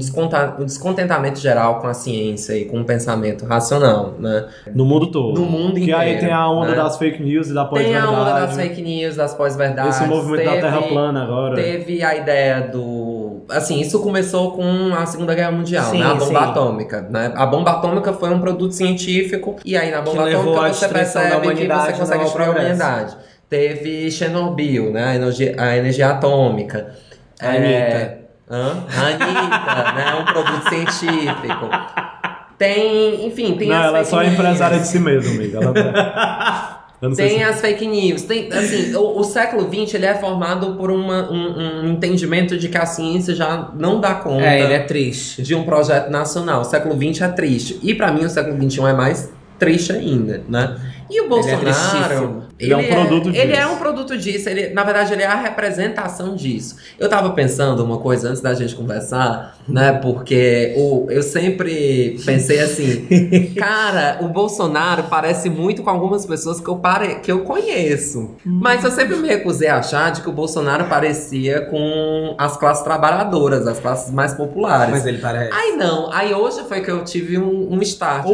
um descontentamento geral com a ciência e com o pensamento racional, né? No mundo todo. No mundo Que aí inteiro, tem a onda né? das fake news e da Tem a onda das pós-verdade. fake news, das pós-verdades. Esse movimento da teve- Terra plana agora. Teve a ideia do. Assim, isso começou com a Segunda Guerra Mundial, Sim, né? A bomba sim. atômica. Né? A bomba atômica foi um produto científico, e aí na bomba à atômica você percebe que você consegue destruir a humanidade. Teve Chernobyl, né? A energia, a energia atômica. Anitta. É... Hã? Anitta, né? Um produto científico. Tem, enfim, tem Não, ela é só empresária de si mesma, amiga. Ela... Tem se... as fake news. Tem, assim, o, o século XX ele é formado por uma- um, um entendimento de que a ciência já não dá conta É, ele é triste. de um projeto nacional. O século XX é triste. E pra mim o século XXI é mais triste ainda, né? E o é Bolsonaro, tristíssimo. Ele é um produto Ele disso. é um produto disso. Ele, na verdade, ele é a representação disso. Eu tava pensando uma coisa antes da gente conversar, né? Porque o, eu sempre pensei assim, cara, o Bolsonaro parece muito com algumas pessoas que eu, pare, que eu conheço. Mas eu sempre me recusei a achar de que o Bolsonaro parecia com as classes trabalhadoras, as classes mais populares. Mas ele parece. Aí não, aí hoje foi que eu tive um, um start.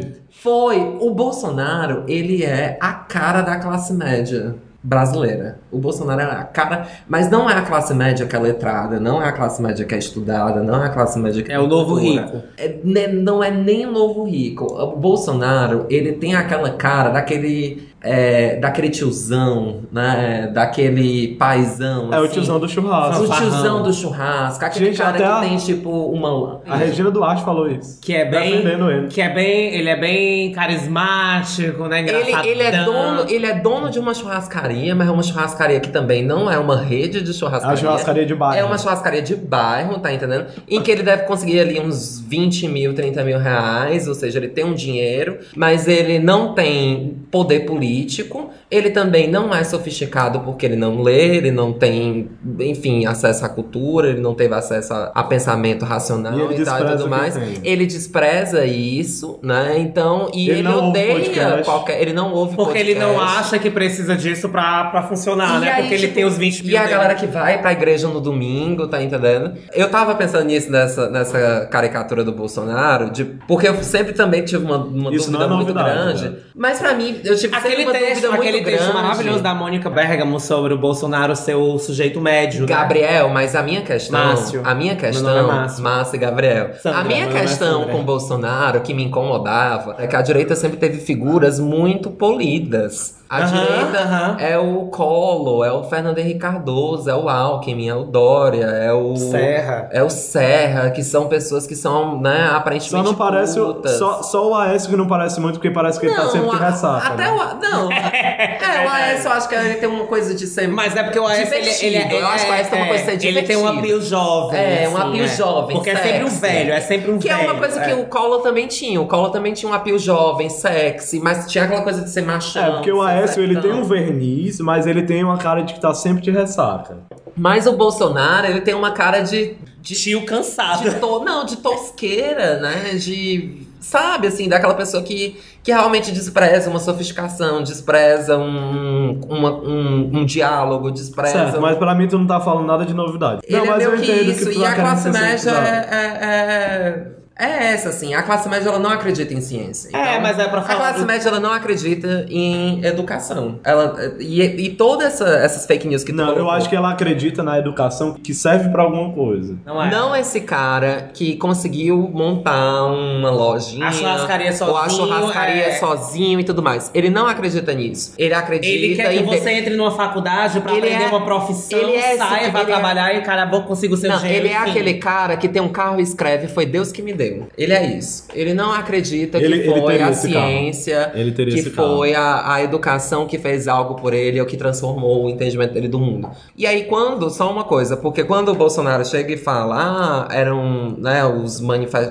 assim. Foi. O Bolsonaro, ele é a cara da classe média brasileira. O Bolsonaro é a cara. Mas não é a classe média que é letrada, não é a classe média que é estudada, não é a classe média que É o novo cultura. rico. É, ne- não é nem o novo rico. O Bolsonaro, ele tem aquela cara daquele. É, daquele tiozão, né? Daquele paizão. É o assim. tiozão do churrasco. O tiozão do churrasco, aquele Gente, cara que a- tem tipo uma. A Regina Duarte falou isso. Que é bem. Defendendo ele. Que é bem. Ele é bem carismático, né? Ele, Engraçadão. ele, é dono, ele é dono de uma churrascaria, mas é uma churrascaria que também não é uma rede de É churrascaria. a churrascaria de bairro. É uma churrascaria de bairro, tá entendendo? Em que ele deve conseguir ali uns 20 mil, 30 mil reais, ou seja, ele tem um dinheiro, mas ele não tem poder político, ele também não é sofisticado porque ele não lê, ele não tem, enfim, acesso à cultura, ele não teve acesso a, a pensamento racional E ele e, tal e tudo mais. Ele despreza isso, né? Então, e Ele ele, não ouve odeia podcast. qualquer. Ele não ouve Porque ele não podcast. acha que precisa disso pra, pra funcionar, E né? aí, Porque ele tipo, tem os 20 mil. E a dele. galera que vai pra igreja no domingo, tá entendendo? Eu tava pensando nisso nessa, nessa caricatura do Bolsonaro, de, porque eu sempre também tive uma, uma Isso dúvida não é muito novidade, grande. né? Mas pra mim, eu tive Aquele uma texto, dúvida aquele texto maravilhoso da Mônica Bergamo sobre o Bolsonaro ser o sujeito médio. né? Gabriel, mas a minha questão. Márcio. A minha Meu questão. é Márcio. E Gabriel. Sandra, a minha é questão com o Bolsonaro, que me incomodava, é que a direita sempre teve figuras muito polidas. A direita é o Collor, é o Fernando Henrique Cardoso, é o Alckmin, é o Dória, é o. Serra. É o Serra, que são pessoas que são, né, aparentemente. Só não parece. o-. Só, só o Aécio que não parece muito, porque parece que ele tá sempre a- ressaca. Até né? o. Não. é, o Aécio, eu acho que ele tem uma coisa de ser. Mas é porque o AS ele, Divertido. ele, é- Eu acho que o AS tem uma coisa de ser Ele tem um divertido. apio jovem. É, um assim, apio é. jovem, Porque é sempre um sexy. velho, é sempre um Que velho. é uma coisa que o Collor também tinha. O Collor também tinha um apio jovem, sexy, mas tinha aquela coisa de ser machão. É, porque o ser Aécio ele tem um verniz, mas ele tem uma cara de que tá sempre de ressaca. Mas o Bolsonaro, ele tem uma cara de. de, Tio cansado. de to- não, de tosqueira, né? De. Sabe, assim, daquela pessoa que, que realmente despreza uma sofisticação, despreza um, uma- um, um diálogo, despreza. Certo, um- mas pra mim tu não tá falando nada de novidade. Ele não, é mas meio eu que entendo isso. que tu e tá a classe média cientizado. é, é, é- é essa, assim. A classe média ela não acredita em ciência. É, Então, mas é pra A falar classe do- média ela não acredita em educação. Ela, e, e todas essa, essas fake news que Não, eu acho que ela acredita na educação que serve pra alguma coisa. Não é. Não esse cara que conseguiu montar uma lojinha. A churrascaria Ou a sozinho, churrascaria é. sozinho e tudo mais. Ele não acredita nisso. Ele acredita Ele quer que em. você entre numa faculdade pra Ele aprender é- uma profissão, ele é esse- saia, vá ele é- trabalhar e cara, vou consigo ser Não, engenheiro. ele é enfim. aquele cara que tem um carro e escreve Foi Deus que me deu. Entendeu. Ele é isso. Ele não acredita Ele- que foi a ciência, que foi a, a educação que fez algo por ele ou que transformou o entendimento dele do mundo. E aí, quando, só uma coisa, porque quando o Bolsonaro chega e fala, ah, eram né, os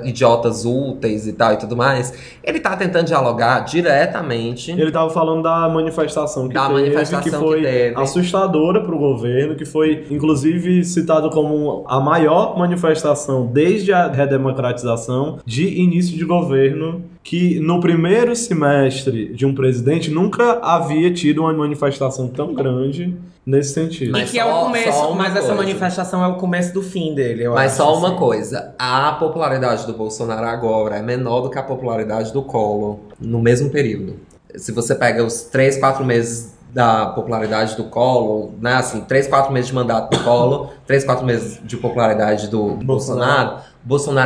idiotas úteis e tal e tudo mais, ele tá tentando dialogar diretamente. Ele tava falando da manifestação que Da teve, manifestação que que foi teve. assustadora pro governo, que foi inclusive citado como a maior manifestação desde a redemocratização de início de governo, que no primeiro semestre de um presidente nunca havia tido uma manifestação tão grande nesse sentido. Mas e que é o começo, uma mas essa coisa. manifestação é o começo do fim dele, eu Mas acho, só uma assim. coisa, a popularidade do Bolsonaro agora é menor do que a popularidade do Collor no mesmo período. Se você pega os 3, 4 meses da popularidade do Collor, né, assim, 3, 4 meses de mandato do Collor, 3, 4 meses de popularidade do Bolsonaro, Bolsonaro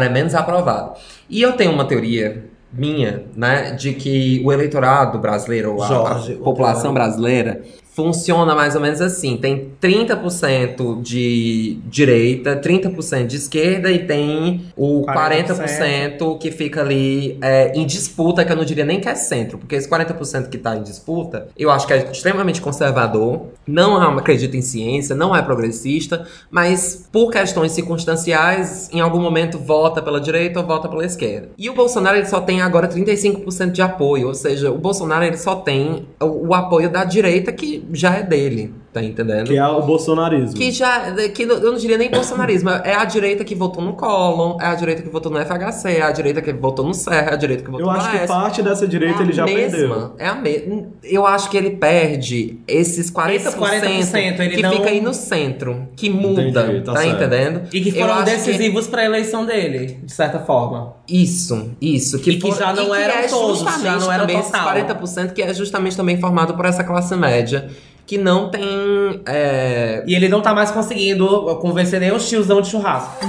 é menos aprovado. E eu tenho uma teoria minha, né, de que o eleitorado brasileiro, a- Jorge, a população brasileira, funciona mais ou menos assim. Tem 30% de direita, 30% de esquerda e tem o 40%, que fica ali é, em disputa, que eu não diria nem que é centro, porque esse 40% que tá em disputa, eu acho que é extremamente conservador, não acredita em ciência, não é progressista, mas por questões circunstanciais, em algum momento vota pela direita ou vota pela esquerda. E o Bolsonaro ele só tem agora 35% de apoio, ou seja, o Bolsonaro ele só tem o, o apoio da direita que já é dele, tá entendendo? Que é o bolsonarismo. Que já, que eu não diria nem bolsonarismo, é a direita que votou no Collor, é a direita que votou no FHC, é a direita que votou no Serra, é a direita que votou Eu no acho que parte dessa direita é ele já a mesma, perdeu. É a mesma. Eu acho que ele perde esses 40%, Esses 40%, ele que não- fica aí no centro, que muda, Entendi, tá tá, entendendo? E que Eu foram acho que- decisivos pra eleição dele, de certa forma. Isso, isso. Que E que for- já não e que eram é todos, já não era também esses total. 40% que é justamente também formado por essa classe média, que não tem... é, E ele não tá mais conseguindo convencer nem os tiozão de churrasco.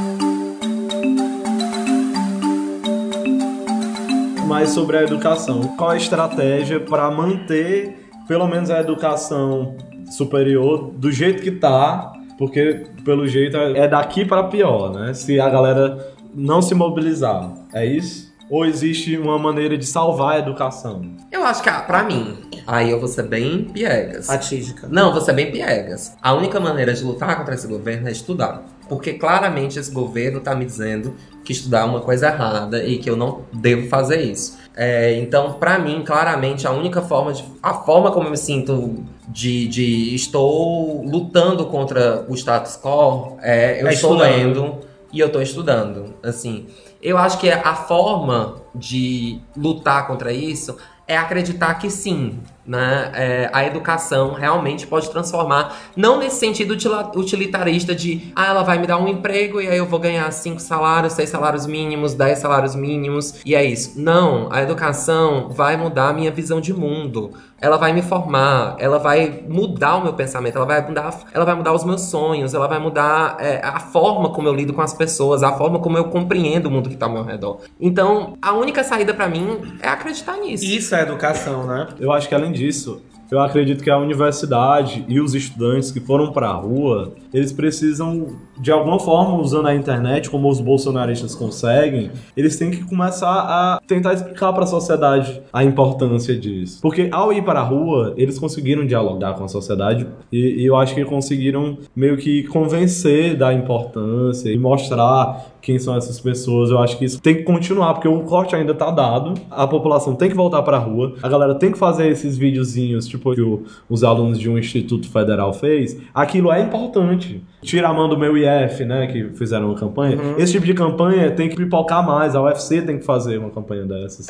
mais sobre a educação. Qual a estratégia para manter pelo menos a educação superior do jeito que tá? Porque pelo jeito é daqui para pior, né? Se a galera não se mobilizar, é isso? Ou existe uma maneira de salvar a educação? Eu acho que, ah, pra mim, aí eu vou ser bem piegas. Fatídica. Não, vou ser bem piegas. A única maneira de lutar contra esse governo é estudar. Porque claramente esse governo tá me dizendo que estudar é uma coisa errada e que eu não devo fazer isso. É, então, pra mim, claramente, a única forma de. A forma como eu me sinto de, de estou lutando contra o status quo é eu É estou estudando. lendo e eu estou estudando. Assim, eu acho que a forma de lutar contra isso é acreditar que sim, né? é, a educação realmente pode transformar, não nesse sentido utilitarista de, ah, ela vai me dar um emprego e aí eu vou ganhar cinco salários, seis salários mínimos, dez salários mínimos e é isso. Não, a educação vai mudar a minha visão de mundo. Ela vai me formar, ela vai mudar o meu pensamento, ela vai mudar, ela vai mudar os meus sonhos, ela vai mudar é, a forma como eu lido com as pessoas, a forma como eu compreendo o mundo que tá ao meu redor. Então, a única saída pra mim é acreditar nisso. Isso é educação, né? Eu acho que além disso, eu acredito que a universidade e os estudantes que foram pra rua, eles precisam, de alguma forma, usando a internet, como os bolsonaristas conseguem, eles têm que começar a tentar explicar pra sociedade a importância disso. Porque ao ir para a rua, eles conseguiram dialogar com a sociedade e, e eu acho que conseguiram meio que convencer da importância e mostrar quem são essas pessoas. Eu acho que isso tem que continuar, porque o corte ainda tá dado. A população tem que voltar pra rua. A galera tem que fazer esses videozinhos, tipo que o- os alunos de um instituto federal fez. Aquilo é importante. Tira a mão do meu IF, né, que fizeram uma campanha. Esse tipo de campanha tem que pipocar mais. A UFC tem que fazer uma campanha dessas.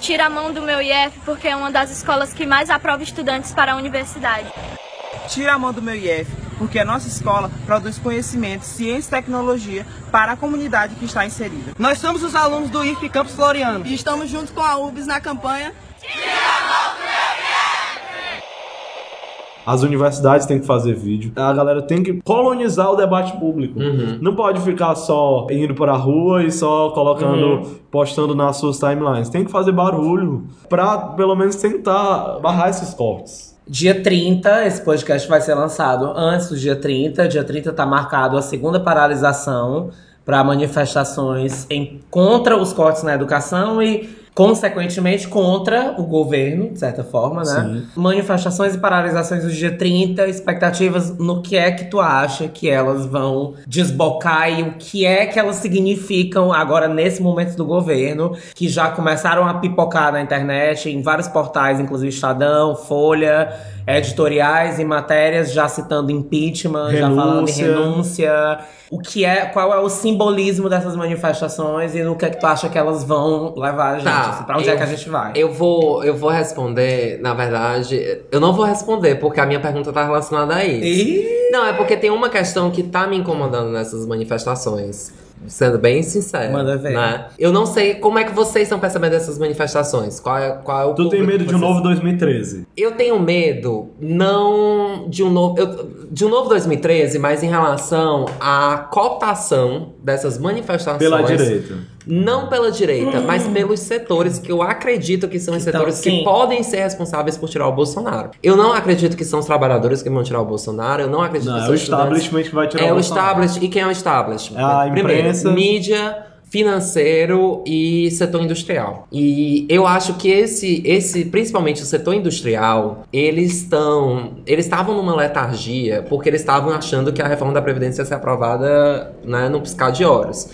Tira a mão do meu IF porque é uma das escolas que mais aprova estudantes para a universidade. Tira a mão do meu IF, porque a nossa escola produz conhecimento, ciência e tecnologia para a comunidade que está inserida. Nós somos os alunos do IF Campus Floriano. E estamos juntos com a UBS na campanha As universidades têm que fazer vídeo. A galera tem que colonizar o debate público. Uhum. Não pode ficar só indo para a rua e só colocando, Uhum. postando nas suas timelines. Tem que fazer barulho pra pelo menos tentar barrar esses cortes. Dia 30, esse podcast vai ser lançado antes do dia 30. Dia 30 tá marcado a segunda paralisação para manifestações em, contra os cortes na educação e consequentemente contra o governo, de certa forma, né? Sim. Manifestações e paralisações do dia 30, expectativas no que é que tu acha que elas vão desbocar e o que é que elas significam agora nesse momento do governo, que já começaram a pipocar na internet, em vários portais, inclusive Estadão, Folha, editoriais e matérias já citando impeachment, já falando em Renúncia. O que é, qual é o simbolismo dessas manifestações e no que é que tu acha que elas vão levar a gente? Tá, assim, pra onde é eu- que a gente vai? Eu vou, eu vou responder, na verdade, eu não vou responder, porque a minha pergunta tá relacionada a isso. Não, é porque tem uma questão que tá me incomodando nessas manifestações. Sendo bem sincero. Manda ver. Né? Eu não sei como é que vocês estão percebendo essas manifestações. Qual é, qual é o Tu tem medo de um novo 2013? Eu tenho medo, não de um novo. eu- de um novo 2013, mas em relação à cooptação dessas manifestações. Pela direita. Não pela direita, mas pelos setores que eu acredito que são os Então, setores que podem ser responsáveis por tirar o Bolsonaro. Eu não acredito que são os trabalhadores que vão tirar o Bolsonaro. Eu não acredito Não, que é são o os estudantes. establishment que vai tirar É o o Bolsonaro. establishment. E quem é o establishment? É a imprensa. Primeiro, mídia, financeiro e setor industrial. E eu acho que esse, esse principalmente o setor industrial, eles estão, eles estavam numa letargia porque eles estavam achando que a reforma da previdência ia ser aprovada, né, no piscar de horas.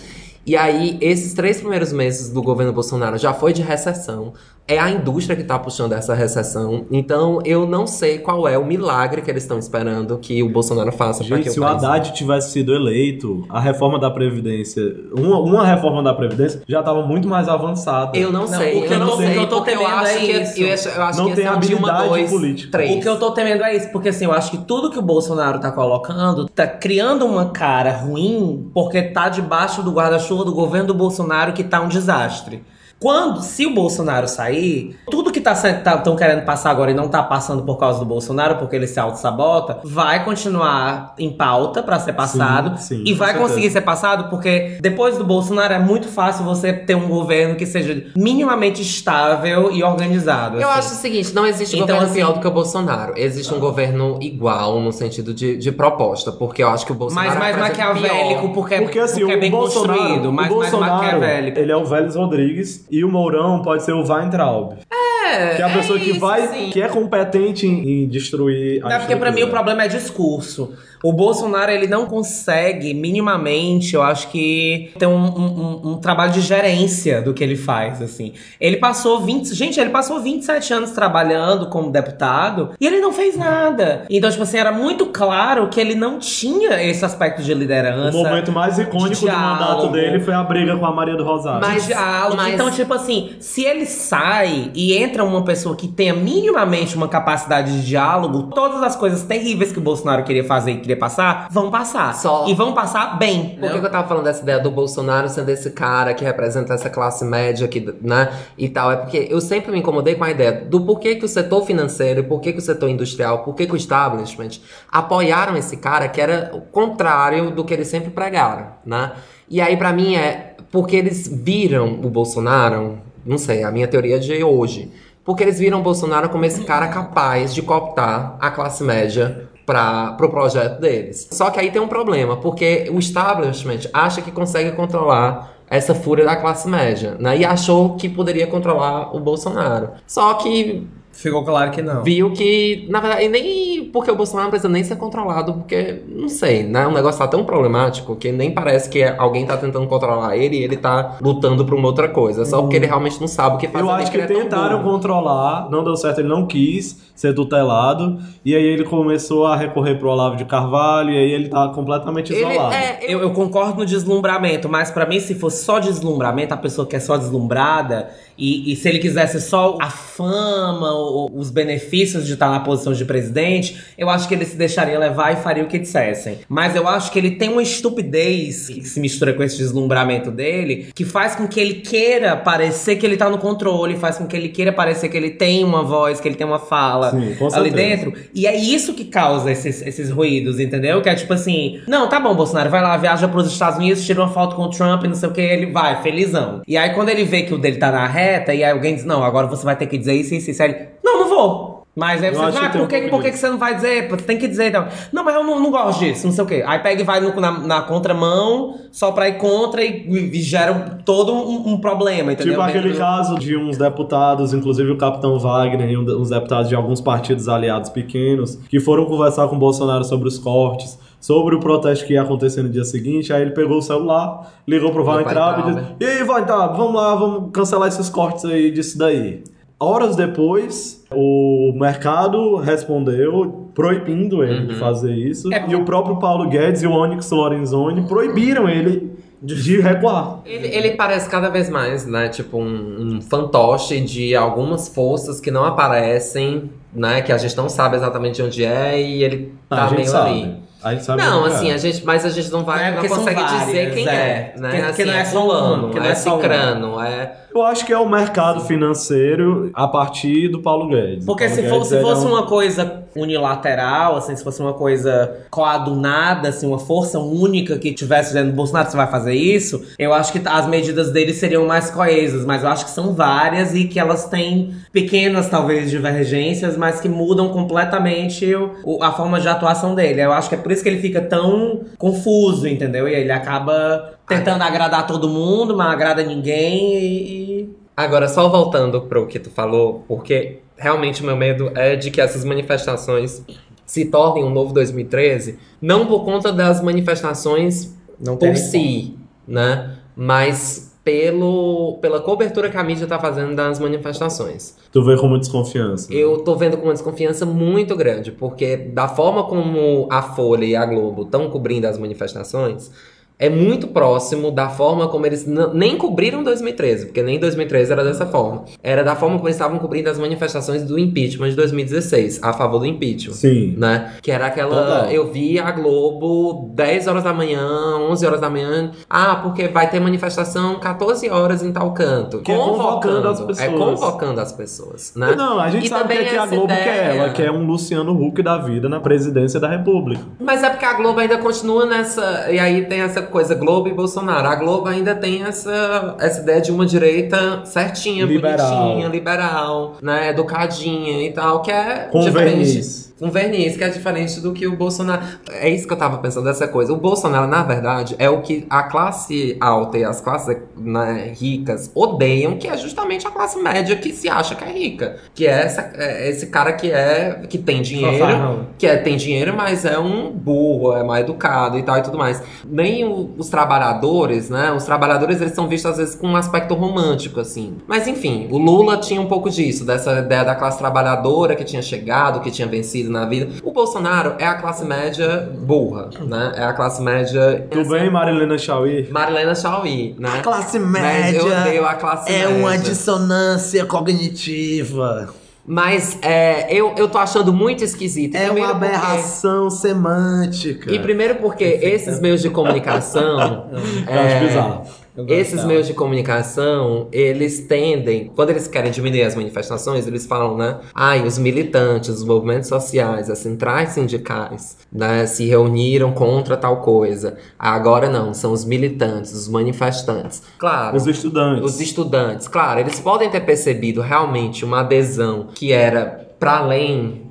E aí, esses três primeiros meses do governo Bolsonaro já foi de recessão. É a indústria que tá puxando essa recessão. Então, eu não sei qual é o milagre que eles estão esperando que o Bolsonaro faça para que Gente, se o o. Haddad tivesse sido eleito, a reforma da Previdência, uma, uma reforma da Previdência já estava muito mais avançada. Eu não, sei, o que eu eu não tô- sei, o que eu eu temendo acho é que isso. eu, acho- eu acho Não que tem é o habilidade 2, política. 3. O que eu tô temendo é isso, porque assim, eu acho que tudo que o Bolsonaro tá colocando tá criando uma cara ruim porque tá debaixo do guarda-chuva do governo do Bolsonaro que tá um desastre. Quando, se o Bolsonaro sair, tudo que tá estão querendo passar agora e não tá passando por causa do Bolsonaro, porque ele se auto-sabota, vai continuar em pauta pra ser passado. sim, e com vai certeza. conseguir ser passado porque depois do Bolsonaro é muito fácil você ter um governo que seja minimamente estável e organizado. Eu assim. acho o seguinte, não existe Então, governo assim- pior do que o Bolsonaro. Existe um governo igual no sentido de, de proposta, porque eu acho que o Bolsonaro Mas mais apresenta maquiavélico, pior. porque, Porque assim, porque é bem Bolsonaro, construído, mas o mais maquiavélico. ele é o Vélez Rodrigues e o Mourão pode ser o Weintraub. É, Que é a pessoa que isso, vai, sim. que é competente em, em destruir a Não, porque pra mim o problema é discurso. O Bolsonaro, ele não consegue, minimamente, eu acho que ter um, um- um- um trabalho de gerência do que ele faz, assim. Ele passou 20... Gente, ele passou 27 anos trabalhando como deputado e ele não fez nada. Então, tipo assim, era muito claro que ele não tinha esse aspecto de O liderança. momento mais icônico do mandato dele foi a briga com a Maria do Rosário. Mas- diálogo. mas- Então, tipo assim, se ele sai e entra uma pessoa que tenha minimamente uma capacidade de diálogo, todas as coisas terríveis que o Bolsonaro queria fazer queria passar, vão passar. Só- E vão passar bem. Por que, que eu tava falando dessa ideia do Bolsonaro sendo esse cara que representa essa classe média que, né, e tal? É porque eu sempre me incomodei com a ideia do porquê que o setor financeiro, porquê que o setor industrial, porquê que o establishment apoiaram esse cara que era o contrário do que eles sempre pregaram, né? E aí pra mim é porque eles viram o Bolsonaro, não sei, a minha teoria de hoje, porque eles viram o Bolsonaro como esse cara capaz de cooptar a classe média para pro projeto deles. Só que aí tem um problema, porque o establishment acha que consegue controlar essa fúria da classe média, né? E achou que poderia controlar o Bolsonaro. Só que Ficou claro que não. viu que, na verdade, e nem porque o Bolsonaro não precisa nem ser controlado, porque, não sei, né? O negócio tá tão problemático que nem parece que alguém tá tentando controlar ele e ele tá lutando pra uma outra coisa. Só porque ele realmente não sabe o que fazer. Eu acho que ele é tentaram controlar, não deu certo, ele não quis ser tutelado, e aí ele começou a recorrer pro Olavo de Carvalho, e aí ele tá completamente Ele, isolado. é, eu- Eu, concordo no deslumbramento, mas pra mim, se fosse só deslumbramento, a pessoa que é só deslumbrada, e, e se ele quisesse só a fama, os benefícios de estar na posição de presidente, eu acho que ele se deixaria levar e faria o que dissessem. Mas eu acho que ele tem uma estupidez que se mistura com esse deslumbramento dele, que faz com que ele queira parecer que ele tá no controle, faz com que ele queira parecer que ele tem uma voz, que ele tem uma fala Sim, ali dentro. E é isso que causa esses, esses ruídos, entendeu? Que é tipo assim: não, tá bom, Bolsonaro, vai lá, viaja pros Estados Unidos, tira uma foto com o Trump e não sei o que, ele vai, felizão. E aí quando ele vê que o dele tá na reta, e aí alguém diz: não, agora você vai ter que dizer isso, isso, isso. Aí ele: não, não vou. Mas aí você fala, ah, por, que, por que, que você não vai dizer? Você tem que dizer, então. Não, mas eu não, não gosto disso, não sei o quê. Aí pega e vai no- na, na contramão, só pra ir contra e, e gera todo um, um problema, entendeu? Tipo aquele caso de uns deputados, inclusive o capitão Wagner e uns deputados de alguns partidos aliados pequenos, que foram conversar com o Bolsonaro sobre os cortes, sobre o protesto que ia acontecer no dia seguinte. Aí ele pegou o celular, ligou pro Weintraub e disse: E aí, Weintraub, vamos lá, vamos cancelar esses cortes aí disso daí. Horas depois, o mercado respondeu proibindo ele de fazer isso. E o próprio Paulo Guedes e o Onyx Lorenzoni proibiram ele de recuar. Ele, ele parece cada vez mais, né? Tipo, um, um fantoche de algumas forças que não aparecem, né? Que a gente não sabe exatamente onde é e ele Ah, tá a meio sabe. ali. A gente sabe Não, é. assim, a gente, mas a gente não vai, É, não consegue dizer várias, quem é. é, né? Que- que assim, não é é só um, fulano, que não é é cicrano, é... Eu acho que é o mercado financeiro a partir do Paulo Guedes. Porque Paulo se, Guedes, fosse, se é fosse um- uma coisa unilateral, assim, se fosse uma coisa coadunada, assim, uma força única que tivesse dizendo, Bolsonaro, você vai fazer isso, eu acho que as medidas dele seriam mais coesas, mas eu acho que são várias e que elas têm pequenas, talvez, divergências, mas que mudam completamente o- a forma de atuação dele. Eu acho que é por isso que ele fica tão confuso, entendeu? E ele acaba tentando agradar todo mundo, mas não agrada ninguém e- Agora, só voltando pro que tu falou, porque realmente o meu medo é de que essas manifestações se tornem um novo 2013, não por conta das manifestações Não por si, né? Mas pelo, pela cobertura que a mídia tá fazendo das manifestações. Tu vê com muita desconfiança. Eu tô vendo com uma desconfiança muito grande, porque da forma como a Folha e a Globo estão cobrindo as manifestações, é muito próximo da forma como eles nem cobriram 2013, porque nem 2013 era dessa forma. Era da forma como eles estavam cobrindo as manifestações do impeachment de 2016, a favor do impeachment. Sim. Né? Que era aquela. Total. Eu vi a Globo 10 horas da manhã, 11 horas da manhã. Ah, porque vai ter manifestação 14 horas em tal canto. Que é convocando as pessoas. É convocando as pessoas, né? Não, a gente E sabe que, é que a Globo quer. ideia- Ela quer um Luciano Huck da vida na presidência da República. Mas é porque a Globo ainda continua nessa. E aí tem essa coisa Globo e Bolsonaro. A Globo ainda tem essa, essa ideia de uma direita certinha, Liberal. bonitinha, liberal, né? Educadinha e tal, que é Com diferente. verniz. Com verniz, que é diferente do que o Bolsonaro. É isso que eu tava pensando dessa coisa. O Bolsonaro, na verdade, é o que a classe alta e as classes né, ricas odeiam, que é justamente a classe média que se acha que é rica. Que é, essa, é esse cara que é. que tem dinheiro que é, tem dinheiro, mas é um burro, é mal educado e tal e tudo mais. Nem o- os trabalhadores, né? Os trabalhadores eles são vistos às vezes com um aspecto romântico, assim. Mas enfim, o Lula tinha um pouco disso, dessa ideia da classe trabalhadora que tinha chegado, que tinha vencido na vida. O Bolsonaro é a classe média burra, né? É a classe média. Tu bem, Marilena Chauí? Marilena Chauí, né? A classe Mas média eu odeio a classe é média. uma dissonância cognitiva. Mas é, eu, eu tô achando muito esquisito. É Primeiro uma porque- aberração semântica. E primeiro porque esses meios de comunicação. Eu acho bizarro. Esses meios de comunicação, eles tendem, quando eles querem diminuir as manifestações, eles falam, né? Ai, os militantes, os movimentos sociais, as centrais sindicais, né, se reuniram contra tal coisa. Agora não, são os militantes, os manifestantes. Claro. Os estudantes. Os estudantes, claro, eles podem ter percebido realmente uma adesão que era para além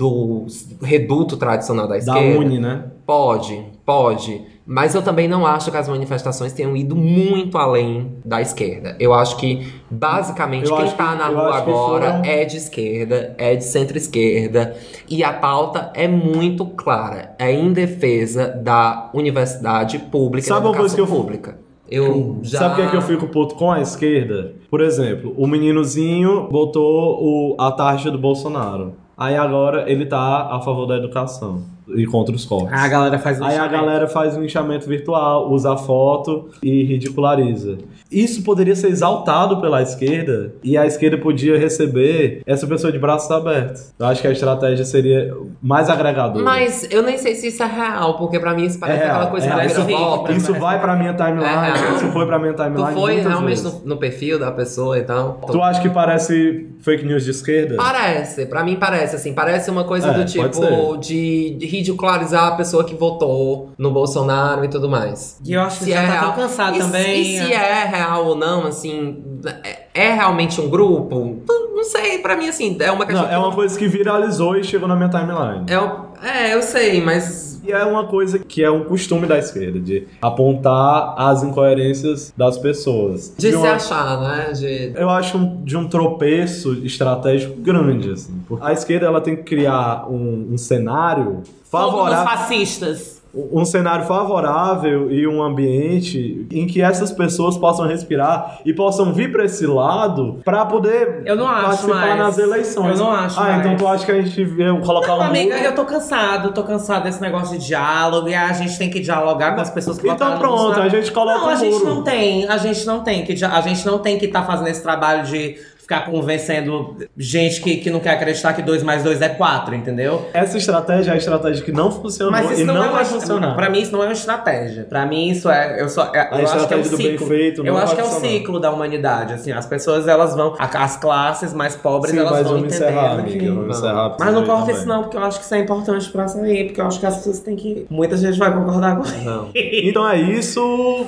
do reduto tradicional da Da esquerda. Uni, né? Pode, pode. Mas eu também não acho que as manifestações tenham ido muito além da esquerda. Eu acho que, basicamente, Eu quem tá que- na rua agora foram- é de esquerda, é de centro-esquerda. E a pauta é muito clara. É em defesa da universidade pública Sabe da uma coisa educação que eu- pública. Eu já... Sabe o que é que eu fico puto com a esquerda? Por exemplo, o meninozinho botou o, a taxa do Bolsonaro. Aí agora ele tá a favor da educação e contra os cortes. Aí a galera faz um Aí a linchamento. galera faz um linchamento virtual, usa a foto e ridiculariza. Isso poderia ser exaltado pela esquerda e a esquerda podia receber essa pessoa de braços abertos. Eu acho que a estratégia seria mais agregadora. Mas eu nem sei se isso é real, porque pra mim isso parece É real, aquela coisa é da real. vira-volta. Isso vai pra minha timeline, É isso foi pra minha timeline. Tu foi realmente no, no perfil da pessoa e tal? Tu acha que parece fake news de esquerda? Parece, pra mim parece, assim, parece uma coisa É, do tipo de ridicularizar a pessoa que votou no Bolsonaro e tudo mais. E eu acho que Se já é tá real. tão cansado E- também. E se é real ou não, assim, é, é realmente um grupo? Não sei, pra mim, assim, é uma questão. Não, é uma coisa que viralizou e chegou na minha timeline. É, é, eu sei, mas. E é uma coisa que é um costume da esquerda, de apontar as incoerências das pessoas. De se uma- achar, né? De... Eu acho um- de um tropeço estratégico grande, assim. Porque a esquerda ela tem que criar um, um cenário Fogo nos favorável. fascistas. Um cenário favorável e um ambiente em que essas pessoas possam respirar e possam vir para esse lado para poder Eu não acho participar mais. nas eleições. Eu não acho Ah, mais. então tu acha que a gente vê colocar Não, um amiga, muro? eu tô cansado, tô cansado desse negócio de diálogo e a gente tem que dialogar com as pessoas que Então pronto, a gente coloca Não, um a gente muro. não tem, a gente não tem que a gente não tem que estar fazendo esse trabalho de ficar convencendo gente que, que não quer acreditar que 2 mais 2 é 4, entendeu? Essa estratégia é a estratégia que não funcionou Mas isso e não, não, é vai funcionar. Pra mim, isso não é uma estratégia. Pra mim, isso é. Eu só, é- eu acho que é o estratégia do bem ciclo. feito eu acho que é funcionar. ciclo da humanidade. Assim, as pessoas elas vão. a- As classes mais pobres, Sim, elas mas vão vamos entendendo. encerrar, amiga, vamos encerrar. Mas não corta isso, não, porque eu acho que isso é importante pra sair, porque eu acho que as pessoas têm que. Muita gente vai concordar com isso. Então é isso.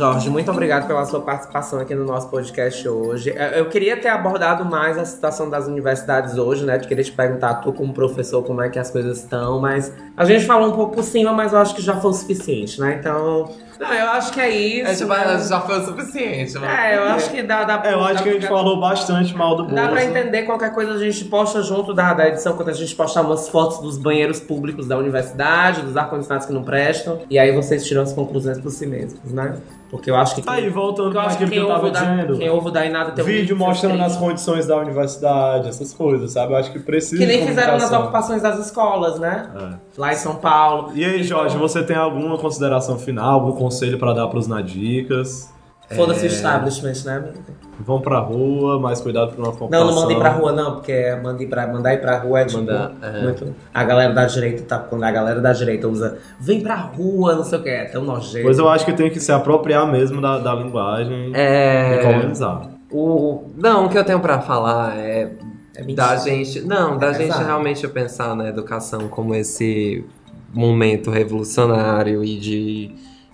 Jorge, muito obrigado pela sua participação aqui no nosso podcast hoje. Eu eu queria ter abordado mais a situação das universidades hoje, né? Eu queria te perguntar, tu como professor, como é que as coisas estão, mas a gente falou um pouco por cima, mas eu acho que já foi o suficiente, né? Então. Não, eu acho que é isso. É, tipo, né? já foi o suficiente, né? É, eu acho que dá, dá É, eu acho dá que a gente falou bastante mal do Dá pra entender qualquer coisa a gente posta junto da, da edição, quando a gente postar umas fotos dos banheiros públicos da universidade, dos ar-condicionados que não prestam, e aí vocês tiram as conclusões por si mesmos, né? Porque eu acho que. Aí, voltando eu acho que eu tava da, dizendo. quem ouve daí nada tem um Vídeo vídeo mostrando as condições da universidade, essas coisas, sabe? Eu acho que precisa Que nem de fizeram nas ocupações das escolas, né? É. Lá em São Paulo. E aí, Jorge, você tem alguma consideração final, algum conselho pra dar pros Nadicas? Foda-se o É, establishment, né, amiga? Vão pra rua, mais cuidado com a Não, população. não manda ir pra rua, não, porque manda ir pra, mandar ir pra rua é tipo. Mandar, é. muito- a galera da direita tá. Quando a galera da direita usa vem pra rua, não sei o que, é tão nojento. Pois eu acho que tem que se apropriar mesmo da, da linguagem É. e colonizar. O, não, o que eu tenho pra falar é, É da gente, não, da É gente pesado. realmente pensar na educação como esse momento revolucionário e de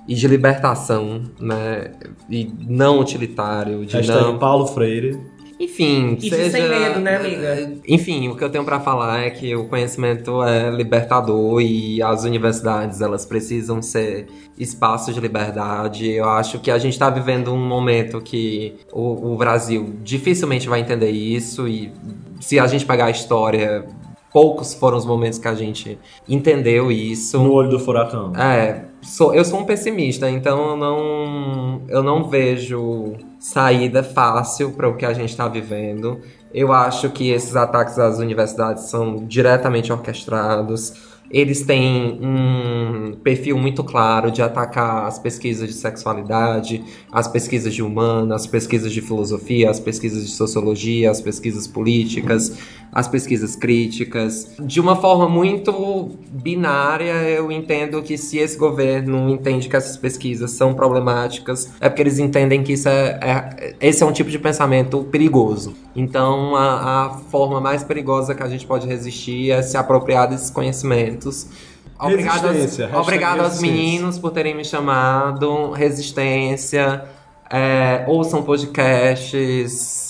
e de libertação, né? E não utilitário, de Hashtag não Paulo Freire. Enfim, E seja... sem medo, né, amiga? Enfim, o que eu tenho pra falar é que o conhecimento é libertador e as universidades, elas precisam ser espaços de liberdade. Eu acho que a gente tá vivendo um momento que o, o Brasil dificilmente vai entender isso e se a gente pegar a história, poucos foram os momentos que a gente entendeu isso. No olho do furacão. É, sou, eu sou um pessimista, então eu não, eu não vejo saída fácil para o que a gente está vivendo. Eu acho que esses ataques às universidades são diretamente orquestrados. Eles têm um perfil muito claro de atacar as pesquisas de sexualidade, as pesquisas de humana, as pesquisas de filosofia, as pesquisas de sociologia, as pesquisas políticas, as pesquisas críticas. De uma forma muito binária, eu entendo que se esse governo entende que essas pesquisas são problemáticas, é porque eles entendem que isso é, é- esse é um tipo de pensamento perigoso. Então, a, a forma mais perigosa que a gente pode resistir é se apropriar desses conhecimentos. Obrigado, aos, obrigado aos meninos por terem me chamado. Resistência. É, ouçam podcasts.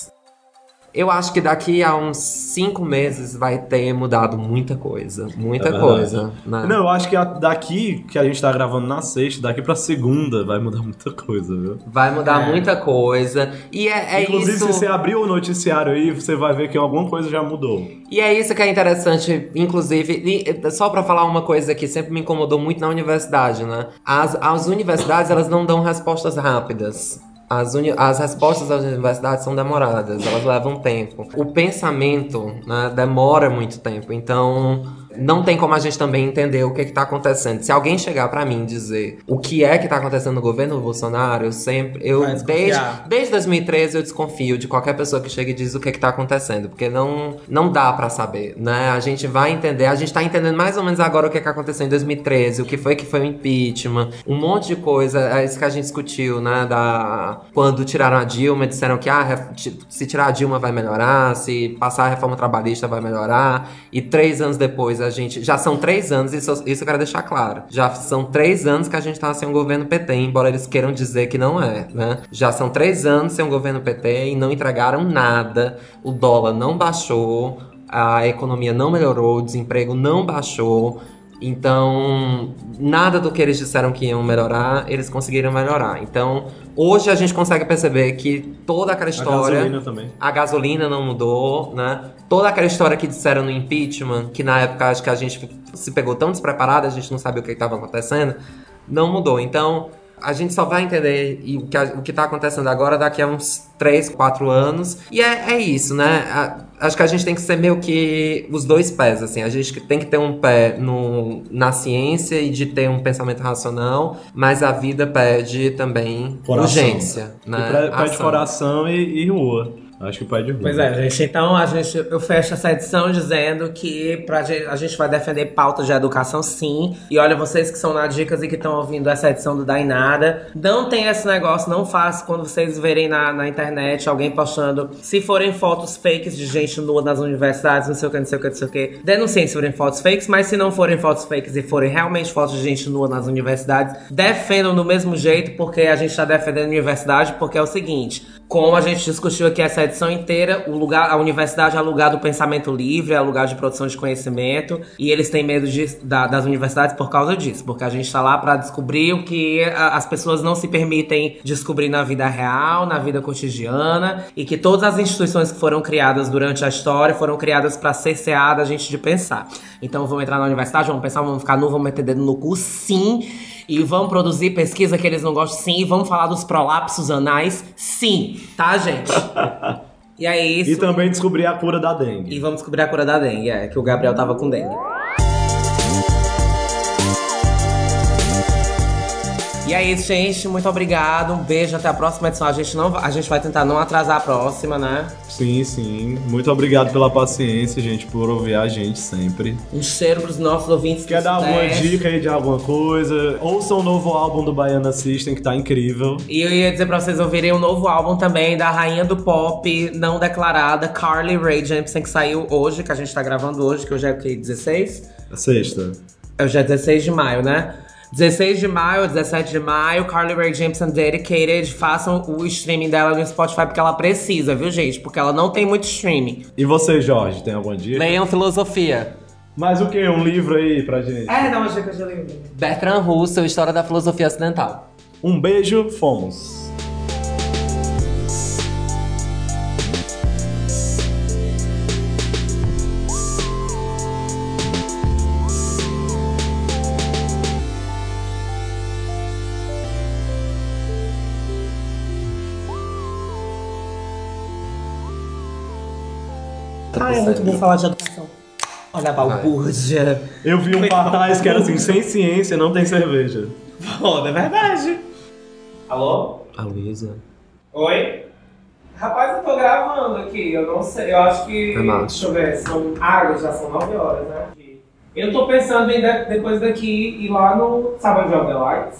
Eu acho que daqui a uns cinco meses vai ter mudado muita coisa. Muita É coisa. né? Não, eu acho que a- daqui que a gente tá gravando na sexta, daqui pra segunda vai mudar muita coisa, viu? Vai mudar É. muita coisa. E é, é Inclusive, isso. se você abrir o noticiário aí, você vai ver que alguma coisa já mudou. E é isso que é interessante, inclusive, e, só pra falar uma coisa que sempre me incomodou muito na universidade, né? As, as universidades, elas não dão respostas rápidas. As, uni- as respostas das universidades são demoradas, elas levam tempo. O pensamento né, demora muito tempo, então não tem como a gente também entender o que está acontecendo. Se alguém chegar pra mim e dizer o que é que tá acontecendo no governo Bolsonaro, eu sempre. Eu, desde, desde 2013 eu desconfio de qualquer pessoa que chega e diz o que, que tá acontecendo, porque não, não dá pra saber, né? A gente vai entender, a gente tá entendendo mais ou menos agora o que, que aconteceu em 2013, o que foi que foi o impeachment, um monte de coisa, é isso que a gente discutiu, né? Da, quando tiraram a Dilma, disseram que ah, se tirar a Dilma vai melhorar, se passar a reforma trabalhista vai melhorar, e três anos depois gente. Já são três anos, isso, isso eu quero deixar claro. Já são três anos que a gente tá sem um governo PT, embora eles queiram dizer que não é, né? Já são três anos sem um governo PT e não entregaram nada. O dólar não baixou, a economia não melhorou, o desemprego não baixou. Então, nada do que eles disseram que iam melhorar, eles conseguiram melhorar. Então, hoje a gente consegue perceber que toda aquela história. A gasolina também. A gasolina não mudou, né? Toda aquela história que disseram no impeachment, que na época acho que a gente se pegou tão despreparada, a gente não sabia o que estava acontecendo, não mudou. Então, a gente só vai entender o que, o que tá acontecendo agora daqui a uns 3, 4 anos. E é, é isso, né? A- acho que a gente tem que ser meio que os dois pés, assim. A gente tem que ter um pé no, na ciência e de ter um pensamento racional, mas a vida pede também Coração. urgência, né? E pede Ação. coração e, e rua. Acho que pede rua. Pois é, gente. Então a gente, eu fecho essa edição dizendo que pra gente, a gente vai defender pautas de educação, sim. E olha, vocês que são na Dicas e que estão ouvindo essa edição do Dainada, não tem esse negócio, não faça quando vocês verem na, na internet alguém postando. Se forem fotos fakes de gente nua nas universidades, não sei o que, não sei o que, não sei o que. Denunciem se forem fotos fakes, mas se não forem fotos fakes e forem realmente fotos de gente nua nas universidades, defendam do mesmo jeito, porque a gente tá defendendo a universidade, porque é o seguinte. Como a gente discutiu aqui essa edição inteira, o lugar, a universidade é lugar do pensamento livre, é lugar de produção de conhecimento, e eles têm medo de- da- das universidades por causa disso, porque a gente tá lá pra descobrir o que a- as pessoas não se permitem descobrir na vida real, na vida cotidiana, e que todas as instituições que foram criadas durante a história foram criadas pra cercear da gente de pensar. Então vamos entrar na universidade, vamos pensar, vamos ficar nu, vamos meter dedo no cu, sim. E vamos produzir pesquisa que eles não gostam, sim. E vamos falar dos prolapsos anais, sim. Tá, gente? E é isso. E também descobrir a cura da dengue. E vamos descobrir a cura da dengue, é, que o Gabriel tava com dengue. E é isso, gente. Muito obrigado. Um beijo. Até a próxima edição. A gente, não, a gente vai tentar não atrasar a próxima, né? Sim, sim. Muito obrigado pela paciência, gente, por ouvir a gente sempre. Um cheiro pros nossos ouvintes. Quer dar alguma dica aí de alguma coisa? Ouça o novo álbum do Baiana System, que tá incrível. E eu ia dizer pra vocês ouvirem um novo álbum também da rainha do pop não declarada, Carly Rae Jepsen, que saiu hoje, que a gente tá gravando hoje, que hoje é o quê? 16? A sexta. Hoje é 16 de maio, né? 16 de maio, 17 de maio, Carly Rae Jepsen Dedicated. Façam o streaming dela no Spotify, porque ela precisa, viu, gente? Porque ela não tem muito streaming. E você, Jorge, tem alguma dica? Leiam filosofia. Mais o quê? Um livro aí pra gente? É, dá uma dica de livro. Bertrand Russell, História da Filosofia Ocidental. Um beijo, fomos. Ah, é muito bom falar de educação. Olha a balbúrdia. Eu vi um cartaz que era assim, sem ciência não tem cerveja. Foda, é verdade. Alô? A Luísa. Oi? Rapaz, eu tô gravando aqui, eu não sei, eu acho que. É deixa eu ver, são. Ah, já são 9 horas, né? Eu tô pensando em de- depois daqui ir lá no. Sabe onde é o The Lights?